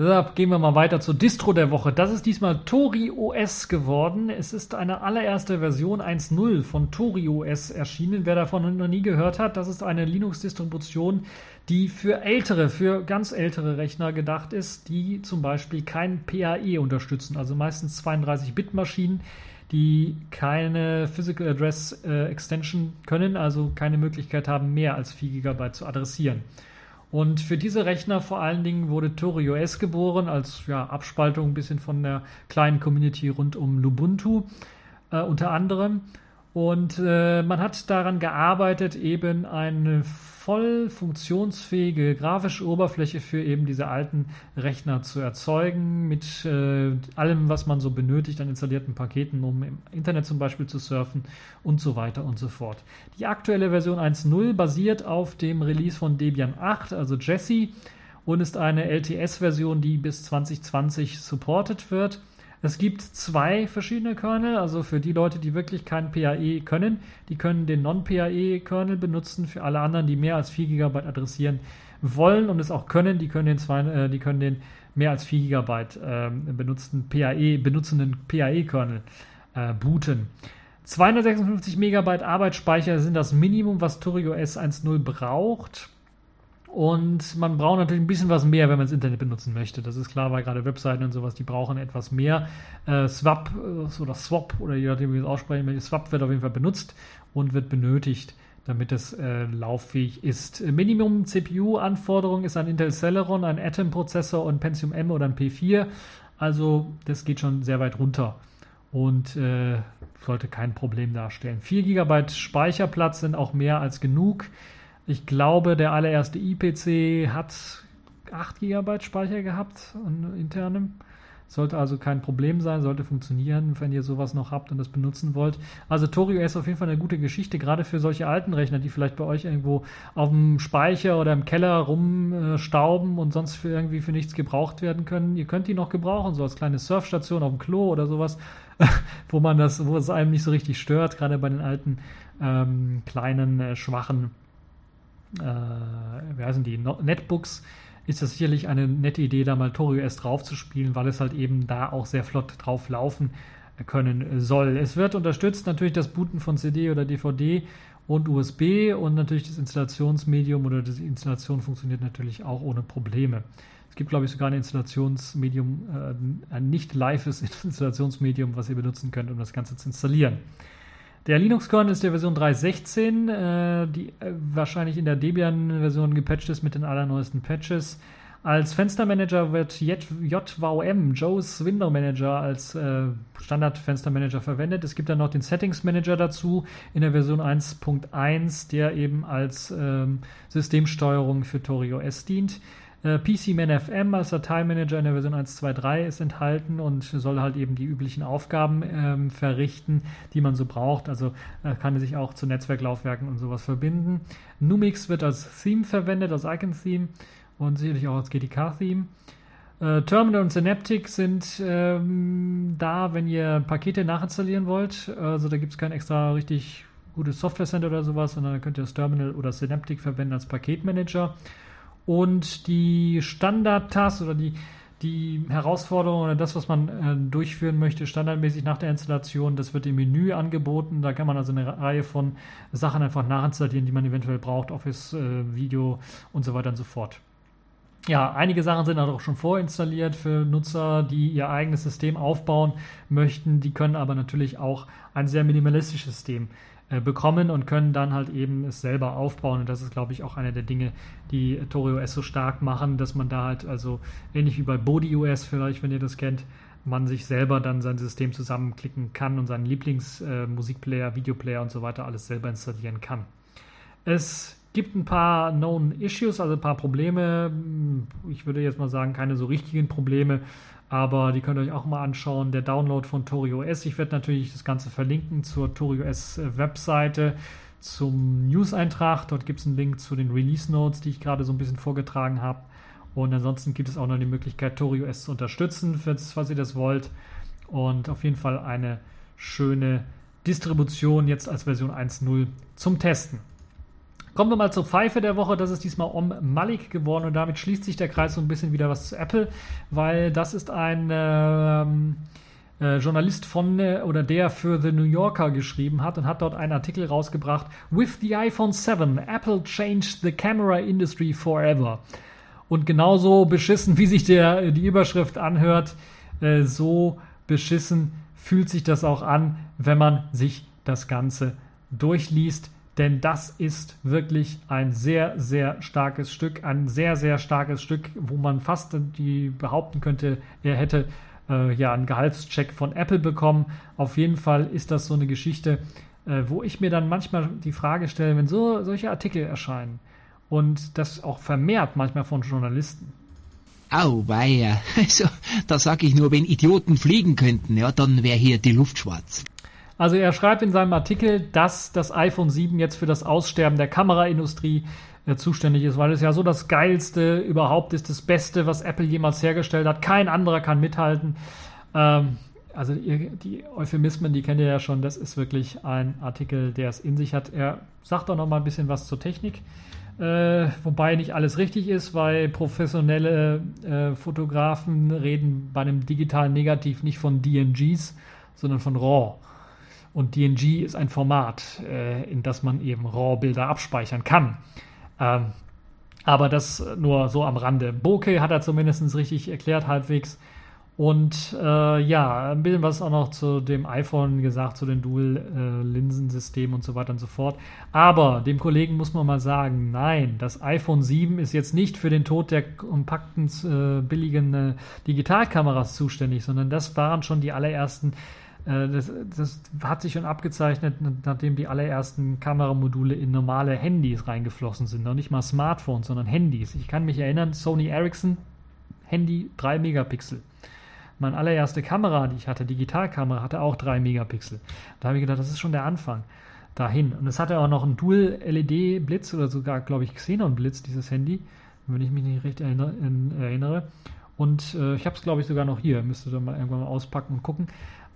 [SPEAKER 1] Deshalb gehen wir mal weiter zur Distro der Woche. Das ist diesmal Tori OS geworden. Es ist eine allererste Version 1.0 von Tori OS erschienen. Wer davon noch nie gehört hat, das ist eine Linux-Distribution, die für ältere, für ganz ältere Rechner gedacht ist, die zum Beispiel kein PAE unterstützen, also meistens 32-Bit-Maschinen, die keine Physical Address äh, Extension können, also keine Möglichkeit haben, mehr als 4 GB zu adressieren. Und für diese Rechner vor allen Dingen wurde ToriOS geboren, als ja, Abspaltung ein bisschen von der kleinen Community rund um Lubuntu äh, unter anderem. Und äh, man hat daran gearbeitet, eben eine voll funktionsfähige grafische Oberfläche für eben diese alten Rechner zu erzeugen, mit äh, allem, was man so benötigt an installierten Paketen, um im Internet zum Beispiel zu surfen und so weiter und so fort. Die aktuelle Version 1.0 basiert auf dem Release von Debian 8, also Jesse, und ist eine LTS-Version, die bis 2020 supported wird. Es gibt zwei verschiedene Kernel, also für die Leute, die wirklich kein PAE können, die können den Non-PAE-Kernel benutzen. Für alle anderen, die mehr als 4 GB adressieren wollen und es auch können, die können den, zwei, äh, die können den mehr als 4 GB äh, benutzten PAE, benutzenden PAE-Kernel äh, booten. 256 MB Arbeitsspeicher sind das Minimum, was TurioS 1.0 braucht. Und man braucht natürlich ein bisschen was mehr, wenn man das Internet benutzen möchte. Das ist klar, weil gerade Webseiten und sowas, die brauchen etwas mehr. Äh, Swap äh, oder Swap oder je nachdem, wie es aussprechen möchte, Swap wird auf jeden Fall benutzt und wird benötigt, damit es äh, lauffähig ist. Minimum CPU-Anforderung ist ein Intel Celeron, ein Atom-Prozessor und Pentium M oder ein P4. Also das geht schon sehr weit runter und äh, sollte kein Problem darstellen. 4 GB Speicherplatz sind auch mehr als genug. Ich glaube, der allererste IPC hat 8 GB Speicher gehabt an internem. Sollte also kein Problem sein, sollte funktionieren, wenn ihr sowas noch habt und das benutzen wollt. Also Torio ist auf jeden Fall eine gute Geschichte, gerade für solche alten Rechner, die vielleicht bei euch irgendwo auf dem Speicher oder im Keller rumstauben und sonst für irgendwie für nichts gebraucht werden können. Ihr könnt die noch gebrauchen, so als kleine Surfstation auf dem Klo oder sowas, wo man das, wo es einem nicht so richtig stört, gerade bei den alten ähm, kleinen, äh, schwachen äh, wie heißen die, Netbooks, ist das sicherlich eine nette Idee, da mal ToriOS drauf zu spielen, weil es halt eben da auch sehr flott drauf laufen können soll. Es wird unterstützt natürlich das Booten von CD oder DVD und USB und natürlich das Installationsmedium oder die Installation funktioniert natürlich auch ohne Probleme. Es gibt, glaube ich, sogar ein Installationsmedium, äh, ein nicht lives Installationsmedium, was ihr benutzen könnt, um das Ganze zu installieren. Der Linux-Kernel ist der Version 3.16, äh, die äh, wahrscheinlich in der Debian-Version gepatcht ist mit den allerneuesten Patches. Als Fenstermanager wird JVM, Joe's Window Manager, als äh, Standard-Fenstermanager verwendet. Es gibt dann noch den Settings Manager dazu in der Version 1.1, der eben als ähm, Systemsteuerung für ToriOS dient. Äh, PCManFM als Dateimanager in der Version 1.2.3 ist enthalten und soll halt eben die üblichen Aufgaben ähm, verrichten, die man so braucht. Also äh, kann sich auch zu Netzwerklaufwerken und sowas verbinden. Numix wird als Theme verwendet, als Icon-Theme und sicherlich auch als GTK-Theme. Äh, Terminal und Synaptic sind ähm, da, wenn ihr Pakete nachinstallieren wollt. Also da gibt es kein extra richtig gutes Software Center oder sowas, sondern da könnt ihr das Terminal oder Synaptic verwenden als Paketmanager. Und die Standard-Tasks oder die, die Herausforderung oder das, was man äh, durchführen möchte, standardmäßig nach der Installation, das wird im Menü angeboten. Da kann man also eine Reihe von Sachen einfach nachinstallieren, die man eventuell braucht, Office, äh, Video und so weiter und so fort ja, einige Sachen sind auch schon vorinstalliert für Nutzer, die ihr eigenes System aufbauen möchten. Die können aber natürlich auch ein sehr minimalistisches System äh, bekommen und können dann halt eben es selber aufbauen. Und das ist, glaube ich, auch eine der Dinge, die ToriOS so stark machen, dass man da halt, also ähnlich wie bei BodiOS vielleicht, wenn ihr das kennt, man sich selber dann sein System zusammenklicken kann und seinen Lieblingsmusikplayer, äh, Videoplayer und so weiter alles selber installieren kann. Es gibt ein paar Known Issues, also ein paar Probleme. Ich würde jetzt mal sagen, keine so richtigen Probleme, aber die könnt ihr euch auch mal anschauen. Der Download von ToriOS. Ich werde natürlich das Ganze verlinken zur ToriOS Webseite, zum News-Eintrag. Dort gibt es einen Link zu den Release Notes, die ich gerade so ein bisschen vorgetragen habe. Und ansonsten gibt es auch noch die Möglichkeit, ToriOS zu unterstützen, falls ihr das wollt. Und auf jeden Fall eine schöne Distribution jetzt als Version 1.0 zum Testen. Kommen wir mal zur Pfeife der Woche. Das ist diesmal Om Malik geworden und damit schließt sich der Kreis so ein bisschen wieder was zu Apple, weil das ist ein ähm, äh, Journalist von äh, oder der für The New Yorker geschrieben hat und hat dort einen Artikel rausgebracht. With the iPhone 7, Apple changed the camera industry forever. Und genauso beschissen, wie sich der, die Überschrift anhört, äh, so beschissen fühlt sich das auch an, wenn man sich das Ganze durchliest denn das ist wirklich ein sehr, sehr starkes Stück, ein sehr, sehr starkes Stück, wo man fast die behaupten könnte, er hätte äh, ja einen Gehaltscheck von Apple bekommen. Auf jeden Fall ist das so eine Geschichte, äh, wo ich mir dann manchmal die Frage stelle, wenn so solche Artikel erscheinen und das auch vermehrt manchmal von Journalisten.
[SPEAKER 7] Au, weia. Also, da sage ich nur, wenn Idioten fliegen könnten, ja, dann wäre hier die Luft schwarz.
[SPEAKER 1] Also er schreibt in seinem Artikel, dass das iPhone 7 jetzt für das Aussterben der Kameraindustrie äh, zuständig ist, weil es ja so das Geilste überhaupt ist, das Beste, was Apple jemals hergestellt hat. Kein anderer kann mithalten. Ähm, also die, die Euphemismen, die kennt ihr ja schon. Das ist wirklich ein Artikel, der es in sich hat. Er sagt auch noch mal ein bisschen was zur Technik. Äh, wobei nicht alles richtig ist, weil professionelle äh, Fotografen reden bei einem digitalen Negativ nicht von DNGs, sondern von RAW. Und DNG ist ein Format, äh, in das man eben RAW-Bilder abspeichern kann. Ähm, aber das nur so am Rande. Bokeh hat er zumindest richtig erklärt, halbwegs. Und äh, ja, ein bisschen was auch noch zu dem iPhone gesagt, zu den Dual-Linsensystemen äh, und so weiter und so fort. Aber dem Kollegen muss man mal sagen, nein, das iPhone 7 ist jetzt nicht für den Tod der kompakten, äh, billigen äh, Digitalkameras zuständig, sondern das waren schon die allerersten das, das, hat sich schon abgezeichnet, nachdem die allerersten Kameramodule in normale Handys reingeflossen sind. Noch nicht mal Smartphones, sondern Handys. Ich kann mich erinnern, Sony Ericsson, Handy 3 Megapixel. Meine allererste Kamera, die ich hatte, Digitalkamera, hatte auch 3 Megapixel. Da habe ich gedacht, das ist schon der Anfang dahin. Und es hatte auch noch einen Dual-LED-Blitz oder sogar, glaube ich, Xenon-Blitz, dieses Handy, wenn ich mich nicht recht erinnere. Und äh, ich habe es, glaube ich, sogar noch hier. Müsste da mal irgendwann mal auspacken und gucken.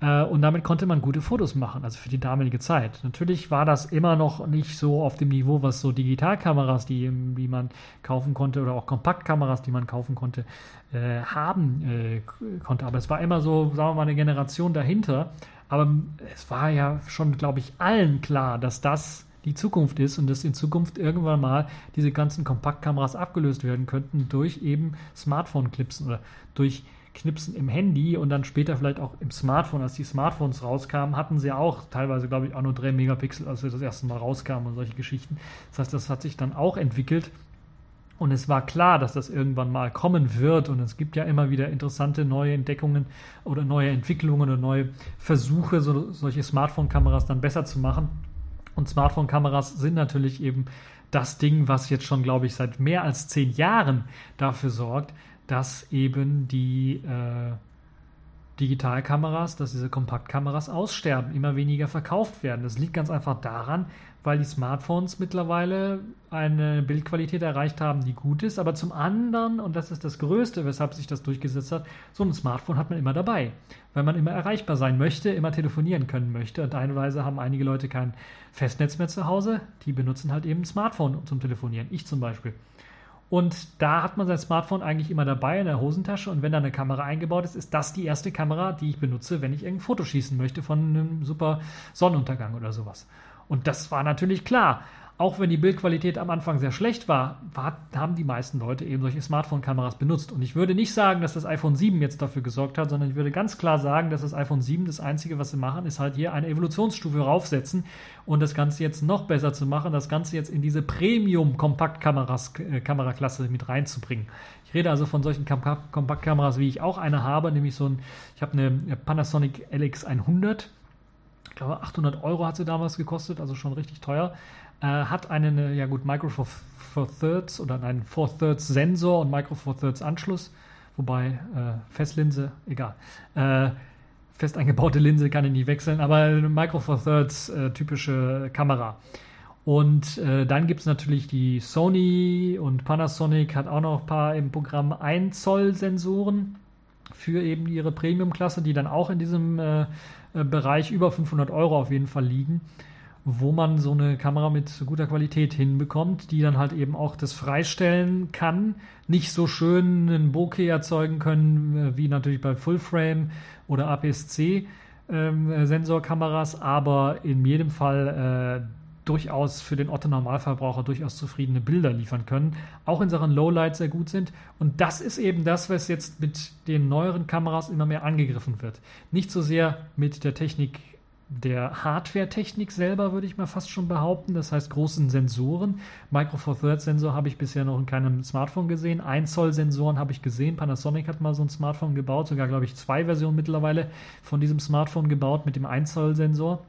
[SPEAKER 1] Äh, und damit konnte man gute Fotos machen, also für die damalige Zeit. Natürlich war das immer noch nicht so auf dem Niveau, was so Digitalkameras, die, die man kaufen konnte, oder auch Kompaktkameras, die man kaufen konnte, äh, haben äh, konnte. Aber es war immer so, sagen wir mal, eine Generation dahinter. Aber es war ja schon, glaube ich, allen klar, dass das die Zukunft ist und dass in Zukunft irgendwann mal diese ganzen Kompaktkameras abgelöst werden könnten durch eben Smartphone-Clipsen oder durch Knipsen im Handy und dann später vielleicht auch im Smartphone, als die Smartphones rauskamen, hatten sie auch teilweise, glaube ich, auch nur 3 Megapixel, als sie das erste Mal rauskamen und solche Geschichten. Das heißt, das hat sich dann auch entwickelt. Und es war klar, dass das irgendwann mal kommen wird. Und es gibt ja immer wieder interessante neue Entdeckungen oder neue Entwicklungen oder neue Versuche, so, solche Smartphone-Kameras dann besser zu machen. Und Smartphone-Kameras sind natürlich eben das Ding, was jetzt schon, glaube ich, seit mehr als zehn Jahren dafür sorgt, dass eben die äh, Digitalkameras, dass diese Kompaktkameras aussterben, immer weniger verkauft werden. Das liegt ganz einfach daran, weil die Smartphones mittlerweile eine Bildqualität erreicht haben, die gut ist. Aber zum anderen, und das ist das Größte, weshalb sich das durchgesetzt hat, so ein Smartphone hat man immer dabei, weil man immer erreichbar sein möchte, immer telefonieren können möchte. Und teilweise haben einige Leute kein Festnetz mehr zu Hause, die benutzen halt eben ein Smartphone zum Telefonieren. Ich zum Beispiel. Und da hat man sein Smartphone eigentlich immer dabei in der Hosentasche. Und wenn da eine Kamera eingebaut ist, ist das die erste Kamera, die ich benutze, wenn ich irgendein Foto schießen möchte von einem super Sonnenuntergang oder sowas. Und das war natürlich klar. Auch wenn die Bildqualität am Anfang sehr schlecht war, war haben die meisten Leute eben solche Smartphone-Kameras benutzt. Und ich würde nicht sagen, dass das iPhone 7 jetzt dafür gesorgt hat, sondern ich würde ganz klar sagen, dass das iPhone 7 das Einzige, was sie machen, ist halt hier eine Evolutionsstufe raufsetzen und das Ganze jetzt noch besser zu machen, das Ganze jetzt in diese Premium-Kompaktkameraklasse mit reinzubringen. Ich rede also von solchen Kompaktkameras, wie ich auch eine habe, nämlich so ein, ich habe eine Panasonic LX100 ich glaube 800 Euro hat sie damals gekostet, also schon richtig teuer. Äh, hat einen, ja gut, Micro Four, Four Thirds oder einen Four Thirds Sensor und Micro Four Thirds Anschluss, wobei äh, Festlinse, egal. Äh, fest eingebaute Linse kann ich nicht wechseln, aber eine Micro Four Thirds äh, typische Kamera. Und äh, dann gibt es natürlich die Sony und Panasonic hat auch noch ein paar im Programm 1 Zoll Sensoren für eben ihre Premium-Klasse, die dann auch in diesem äh, Bereich über 500 Euro auf jeden Fall liegen, wo man so eine Kamera mit guter Qualität hinbekommt, die dann halt eben auch das freistellen kann, nicht so schön einen Bokeh erzeugen können, äh, wie natürlich bei Fullframe oder APS-C. Ähm, Sensorkameras, aber in jedem Fall äh, durchaus für den Otto-Normalverbraucher durchaus zufriedene Bilder liefern können, auch in Sachen Lowlight sehr gut sind. Und das ist eben das, was jetzt mit den neueren Kameras immer mehr angegriffen wird. Nicht so sehr mit der Technik der Hardware-Technik selber, würde ich mal fast schon behaupten. Das heißt großen Sensoren. Micro Four Thirds Sensor habe ich bisher noch in keinem Smartphone gesehen. 1 Zoll Sensoren habe ich gesehen. Panasonic hat mal so ein Smartphone gebaut, sogar glaube ich zwei Versionen mittlerweile von diesem Smartphone gebaut mit dem 1 Zoll Sensor.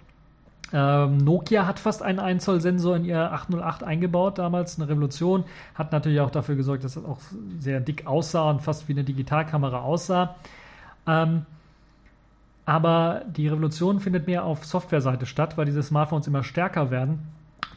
[SPEAKER 1] Ähm, Nokia hat fast einen 1 Zoll Sensor in ihr 808 eingebaut, damals eine Revolution. Hat natürlich auch dafür gesorgt, dass es auch sehr dick aussah und fast wie eine Digitalkamera aussah. Ähm, aber die Revolution findet mehr auf Softwareseite statt, weil diese Smartphones immer stärker werden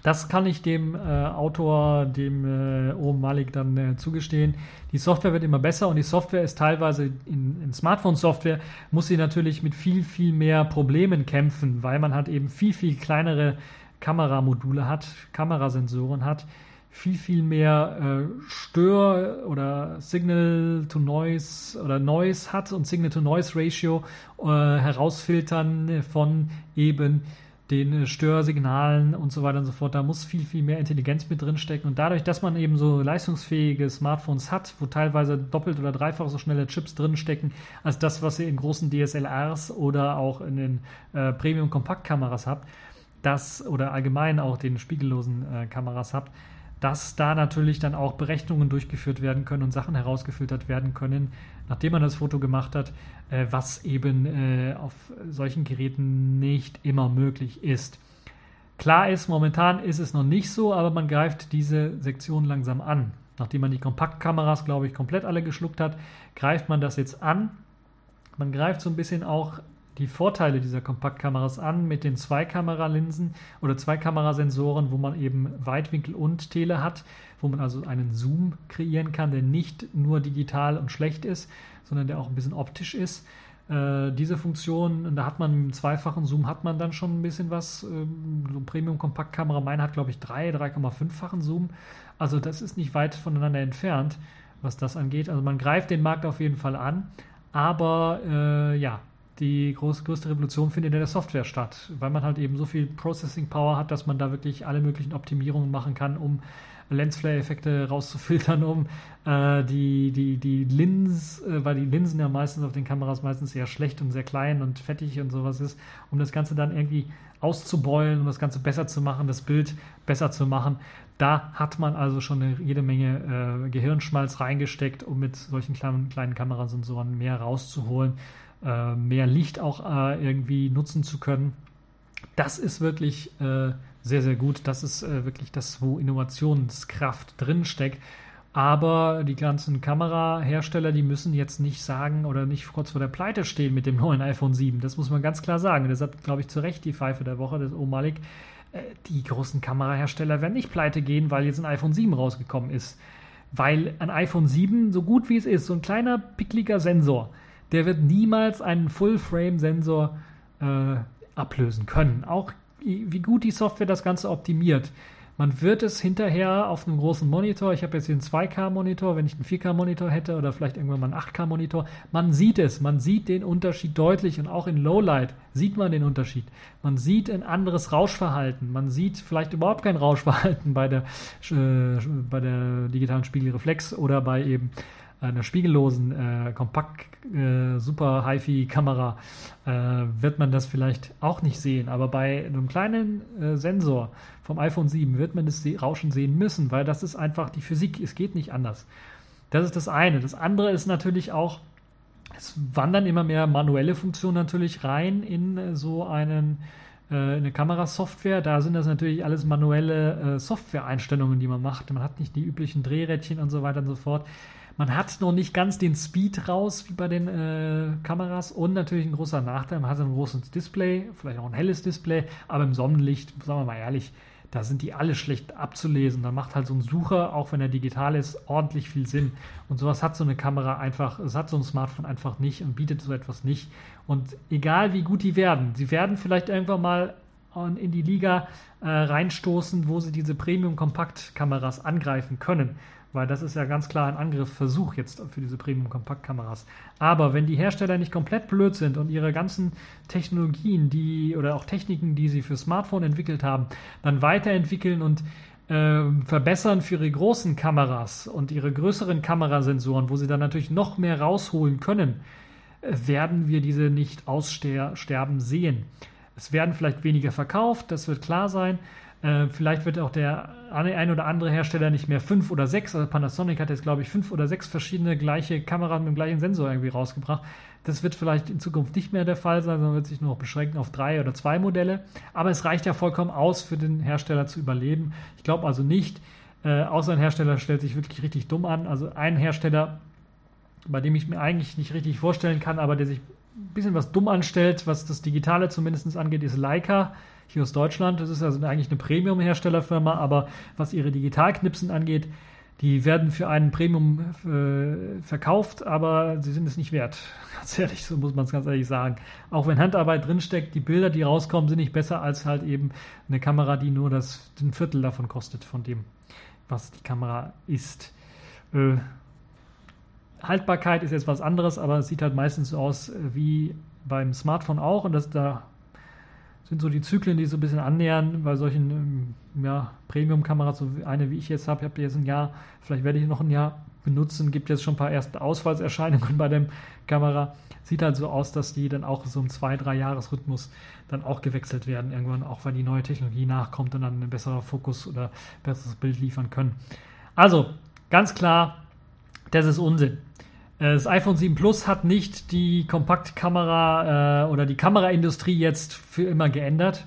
[SPEAKER 1] das kann ich dem äh, Autor, dem äh, Ohm Malik dann äh, zugestehen. Die Software wird immer besser und die Software ist teilweise in, in Smartphone-Software muss sie natürlich mit viel, viel mehr Problemen kämpfen, weil man halt eben viel, viel kleinere Kameramodule hat, Kamerasensoren hat, viel, viel mehr äh, Stör- oder Signal-to-Noise oder Noise hat und Signal-to-Noise-Ratio äh, herausfiltern von eben den äh, Störsignalen und so weiter und so fort. Da muss viel, viel mehr Intelligenz mit drinstecken. Und dadurch, dass man eben so leistungsfähige Smartphones hat, wo teilweise doppelt oder dreifach so schnelle Chips drinstecken, als das, was ihr in großen DSLRs oder auch in den äh, Premium-Kompaktkameras habt, das oder allgemein auch den spiegellosen äh, Kameras habt, dass da natürlich dann auch Berechnungen durchgeführt werden können und Sachen herausgefiltert werden können, nachdem man das Foto gemacht hat, äh, was eben äh, auf solchen Geräten nicht immer möglich ist. Klar ist, momentan ist es noch nicht so, aber man greift diese Sektion langsam an. Nachdem man die Kompaktkameras, glaube ich, komplett alle geschluckt hat, greift man das jetzt an. Man greift so ein bisschen auch die Vorteile dieser Kompaktkameras an mit den Zweikameralinsen oder Zweikamerasensoren, wo man eben Weitwinkel und Tele hat, wo man also einen Zoom kreieren kann, der nicht nur digital und schlecht ist, sondern der auch ein bisschen optisch ist. Äh, diese Funktion, da hat man im zweifachen Zoom hat man dann schon ein bisschen was. Ähm, so Premium-Kompaktkamera, meine hat glaube ich 3, 3,5-fachen Zoom. Also das ist nicht weit voneinander entfernt, was das angeht. Also man greift den Markt auf jeden Fall an. Aber äh, ja, die groß, größte Revolution findet in der Software statt, weil man halt eben so viel Processing Power hat, dass man da wirklich alle möglichen Optimierungen machen kann, um Lensflare-Effekte rauszufiltern, um äh, die, die, die Lins, äh, weil die Linsen ja meistens auf den Kameras meistens sehr schlecht und sehr klein und fettig und sowas ist, um das Ganze dann irgendwie auszubeulen, um das Ganze besser zu machen, das Bild besser zu machen. Da hat man also schon eine, jede Menge äh, Gehirnschmalz reingesteckt, um mit solchen kleinen, kleinen Kamerasensoren mehr rauszuholen, äh, mehr Licht auch äh, irgendwie nutzen zu können. Das ist wirklich äh, sehr, sehr gut. Das ist äh, wirklich das, wo Innovationskraft drinsteckt. Aber die ganzen Kamerahersteller, die müssen jetzt nicht sagen oder nicht kurz vor der Pleite stehen mit dem neuen iPhone 7. Das muss man ganz klar sagen. Das hat, glaube ich, zu Recht die Pfeife der Woche des Omalik. Äh, die großen Kamerahersteller werden nicht pleite gehen, weil jetzt ein iPhone 7 rausgekommen ist. Weil ein iPhone 7, so gut wie es ist, so ein kleiner, pickliger Sensor, der wird niemals einen Full-Frame-Sensor äh, ablösen können. Auch wie gut die Software das Ganze optimiert. Man wird es hinterher auf einem großen Monitor, ich habe jetzt hier einen 2K-Monitor, wenn ich einen 4K-Monitor hätte oder vielleicht irgendwann mal einen 8K-Monitor, man sieht es, man sieht den Unterschied deutlich und auch in Lowlight sieht man den Unterschied. Man sieht ein anderes Rauschverhalten, man sieht vielleicht überhaupt kein Rauschverhalten bei der, äh, bei der digitalen Spiegelreflex oder bei eben einer spiegellosen, äh, kompakt, äh, super HiFi-Kamera äh, wird man das vielleicht auch nicht sehen. Aber bei einem kleinen äh, Sensor vom iPhone 7 wird man das Rauschen sehen müssen, weil das ist einfach die Physik. Es geht nicht anders. Das ist das eine. Das andere ist natürlich auch, es wandern immer mehr manuelle Funktionen natürlich rein in äh, so einen äh, eine Kamerasoftware. Da sind das natürlich alles manuelle äh, Software-Einstellungen, die man macht. Man hat nicht die üblichen Drehrädchen und so weiter und so fort. Man hat noch nicht ganz den Speed raus wie bei den äh, Kameras und natürlich ein großer Nachteil, man hat ein großes Display, vielleicht auch ein helles Display, aber im Sonnenlicht, sagen wir mal ehrlich, da sind die alle schlecht abzulesen. Da macht halt so ein Sucher, auch wenn er digital ist, ordentlich viel Sinn. Und sowas hat so eine Kamera einfach, es hat so ein Smartphone einfach nicht und bietet so etwas nicht. Und egal wie gut die werden, sie werden vielleicht irgendwann mal in die Liga äh, reinstoßen, wo sie diese Premium-Kompaktkameras angreifen können weil das ist ja ganz klar ein Angriffsversuch jetzt für diese Premium-Kompaktkameras. Aber wenn die Hersteller nicht komplett blöd sind und ihre ganzen Technologien, die oder auch Techniken, die sie für Smartphone entwickelt haben, dann weiterentwickeln und äh, verbessern für ihre großen Kameras und ihre größeren Kamerasensoren, wo sie dann natürlich noch mehr rausholen können, äh, werden wir diese nicht aussterben sehen. Es werden vielleicht weniger verkauft, das wird klar sein, äh, vielleicht wird auch der ein oder andere Hersteller nicht mehr fünf oder sechs, also Panasonic hat jetzt, glaube ich, fünf oder sechs verschiedene gleiche Kameras mit dem gleichen Sensor irgendwie rausgebracht. Das wird vielleicht in Zukunft nicht mehr der Fall sein, sondern wird sich nur noch beschränken auf drei oder zwei Modelle. Aber es reicht ja vollkommen aus, für den Hersteller zu überleben. Ich glaube also nicht, äh, außer ein Hersteller stellt sich wirklich richtig dumm an. Also ein Hersteller, bei dem ich mir eigentlich nicht richtig vorstellen kann, aber der sich ein bisschen was dumm anstellt, was das Digitale zumindest angeht, ist Leica hier aus Deutschland. Das ist also eigentlich eine Premium-Herstellerfirma, aber was ihre Digitalknipsen angeht, die werden für einen Premium äh, verkauft, aber sie sind es nicht wert. Ganz ehrlich, so muss man es ganz ehrlich sagen. Auch wenn Handarbeit drinsteckt, die Bilder, die rauskommen, sind nicht besser als halt eben eine Kamera, die nur das ein Viertel davon kostet, von dem, was die Kamera ist. Äh, Haltbarkeit ist jetzt was anderes, aber es sieht halt meistens so aus äh, wie beim Smartphone auch und das da sind so die Zyklen, die so ein bisschen annähern bei solchen ähm, ja, Premium-Kameras, so eine wie ich jetzt habe. Ich habe jetzt ein Jahr, vielleicht werde ich noch ein Jahr benutzen. Gibt jetzt schon ein paar erste Ausfallserscheinungen bei der Kamera. Sieht halt so aus, dass die dann auch so im zwei, drei Jahres-Rhythmus dann auch gewechselt werden irgendwann, auch weil die neue Technologie nachkommt und dann ein besserer Fokus oder besseres Bild liefern können. Also, ganz klar, das ist Unsinn. Äh, das iPhone 7 Plus hat nicht die Kompaktkamera äh, oder die Kameraindustrie jetzt für immer geändert.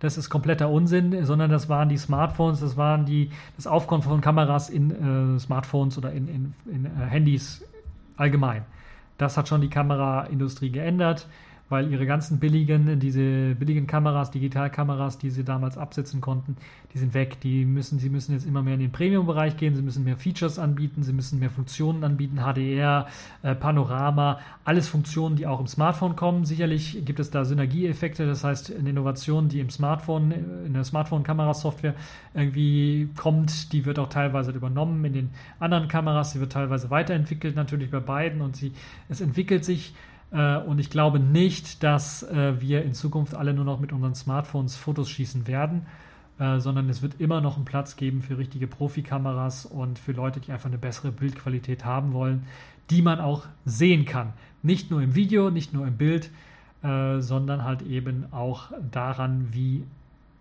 [SPEAKER 1] Das ist kompletter Unsinn, sondern das waren die Smartphones, das waren die, das Aufkommen von Kameras in äh, Smartphones oder in, in, in äh, Handys allgemein. Das hat schon die Kameraindustrie geändert. Weil ihre ganzen billigen, diese billigen Kameras, Digitalkameras, die sie damals absetzen konnten, die sind weg. Die müssen, sie müssen jetzt immer mehr in den Premium-Bereich gehen, sie müssen mehr Features anbieten, sie müssen mehr Funktionen anbieten, HDR, äh, Panorama, alles Funktionen, die auch im Smartphone kommen. Sicherlich gibt es da Synergieeffekte, das heißt, eine Innovation, die im Smartphone, in der Smartphone-Kamerasoftware irgendwie kommt, die wird auch teilweise übernommen in den anderen Kameras, sie wird teilweise weiterentwickelt, natürlich bei beiden und sie, es entwickelt sich und ich glaube nicht, dass äh, wir in Zukunft alle nur noch mit unseren Smartphones Fotos schießen werden, äh, sondern es wird immer noch einen Platz geben für richtige Profikameras und für Leute, die einfach eine bessere Bildqualität haben wollen, die man auch sehen kann. Nicht nur im Video, nicht nur im Bild, sondern halt eben auch daran, wie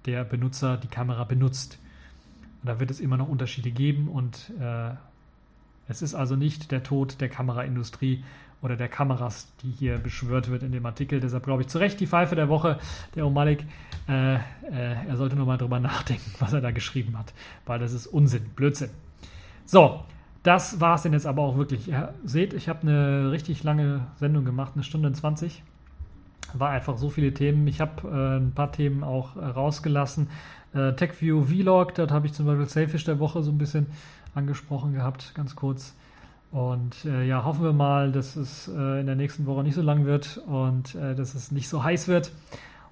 [SPEAKER 1] der Benutzer die Kamera benutzt. Und da wird es immer noch Unterschiede geben und es ist also nicht der Tod der Kameraindustrie, oder der Kameras, die hier beschwört wird in dem Artikel. Deshalb glaube ich zu Recht die Pfeife der Woche, der Omalik. Äh, äh, er sollte nur mal drüber nachdenken, was er da geschrieben hat, weil das ist Unsinn, Blödsinn. So, das war es denn jetzt aber auch wirklich. Ihr seht, ich habe eine richtig lange Sendung gemacht, eine Stunde 20. War einfach so viele Themen. Ich habe äh, ein paar Themen auch äh, rausgelassen. Äh, TechView Vlog, dort habe ich zum Beispiel Selfish der Woche so ein bisschen angesprochen gehabt, ganz kurz. Und äh, ja, hoffen wir mal, dass es äh, in der nächsten Woche nicht so lang wird und äh, dass es nicht so heiß wird.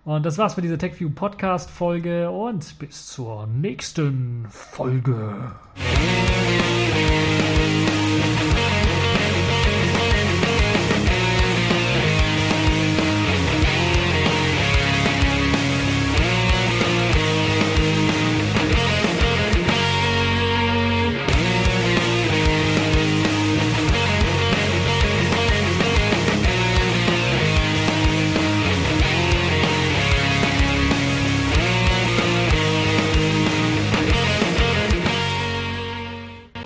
[SPEAKER 1] Und das war's für diese TechView Podcast Folge und bis zur nächsten Folge.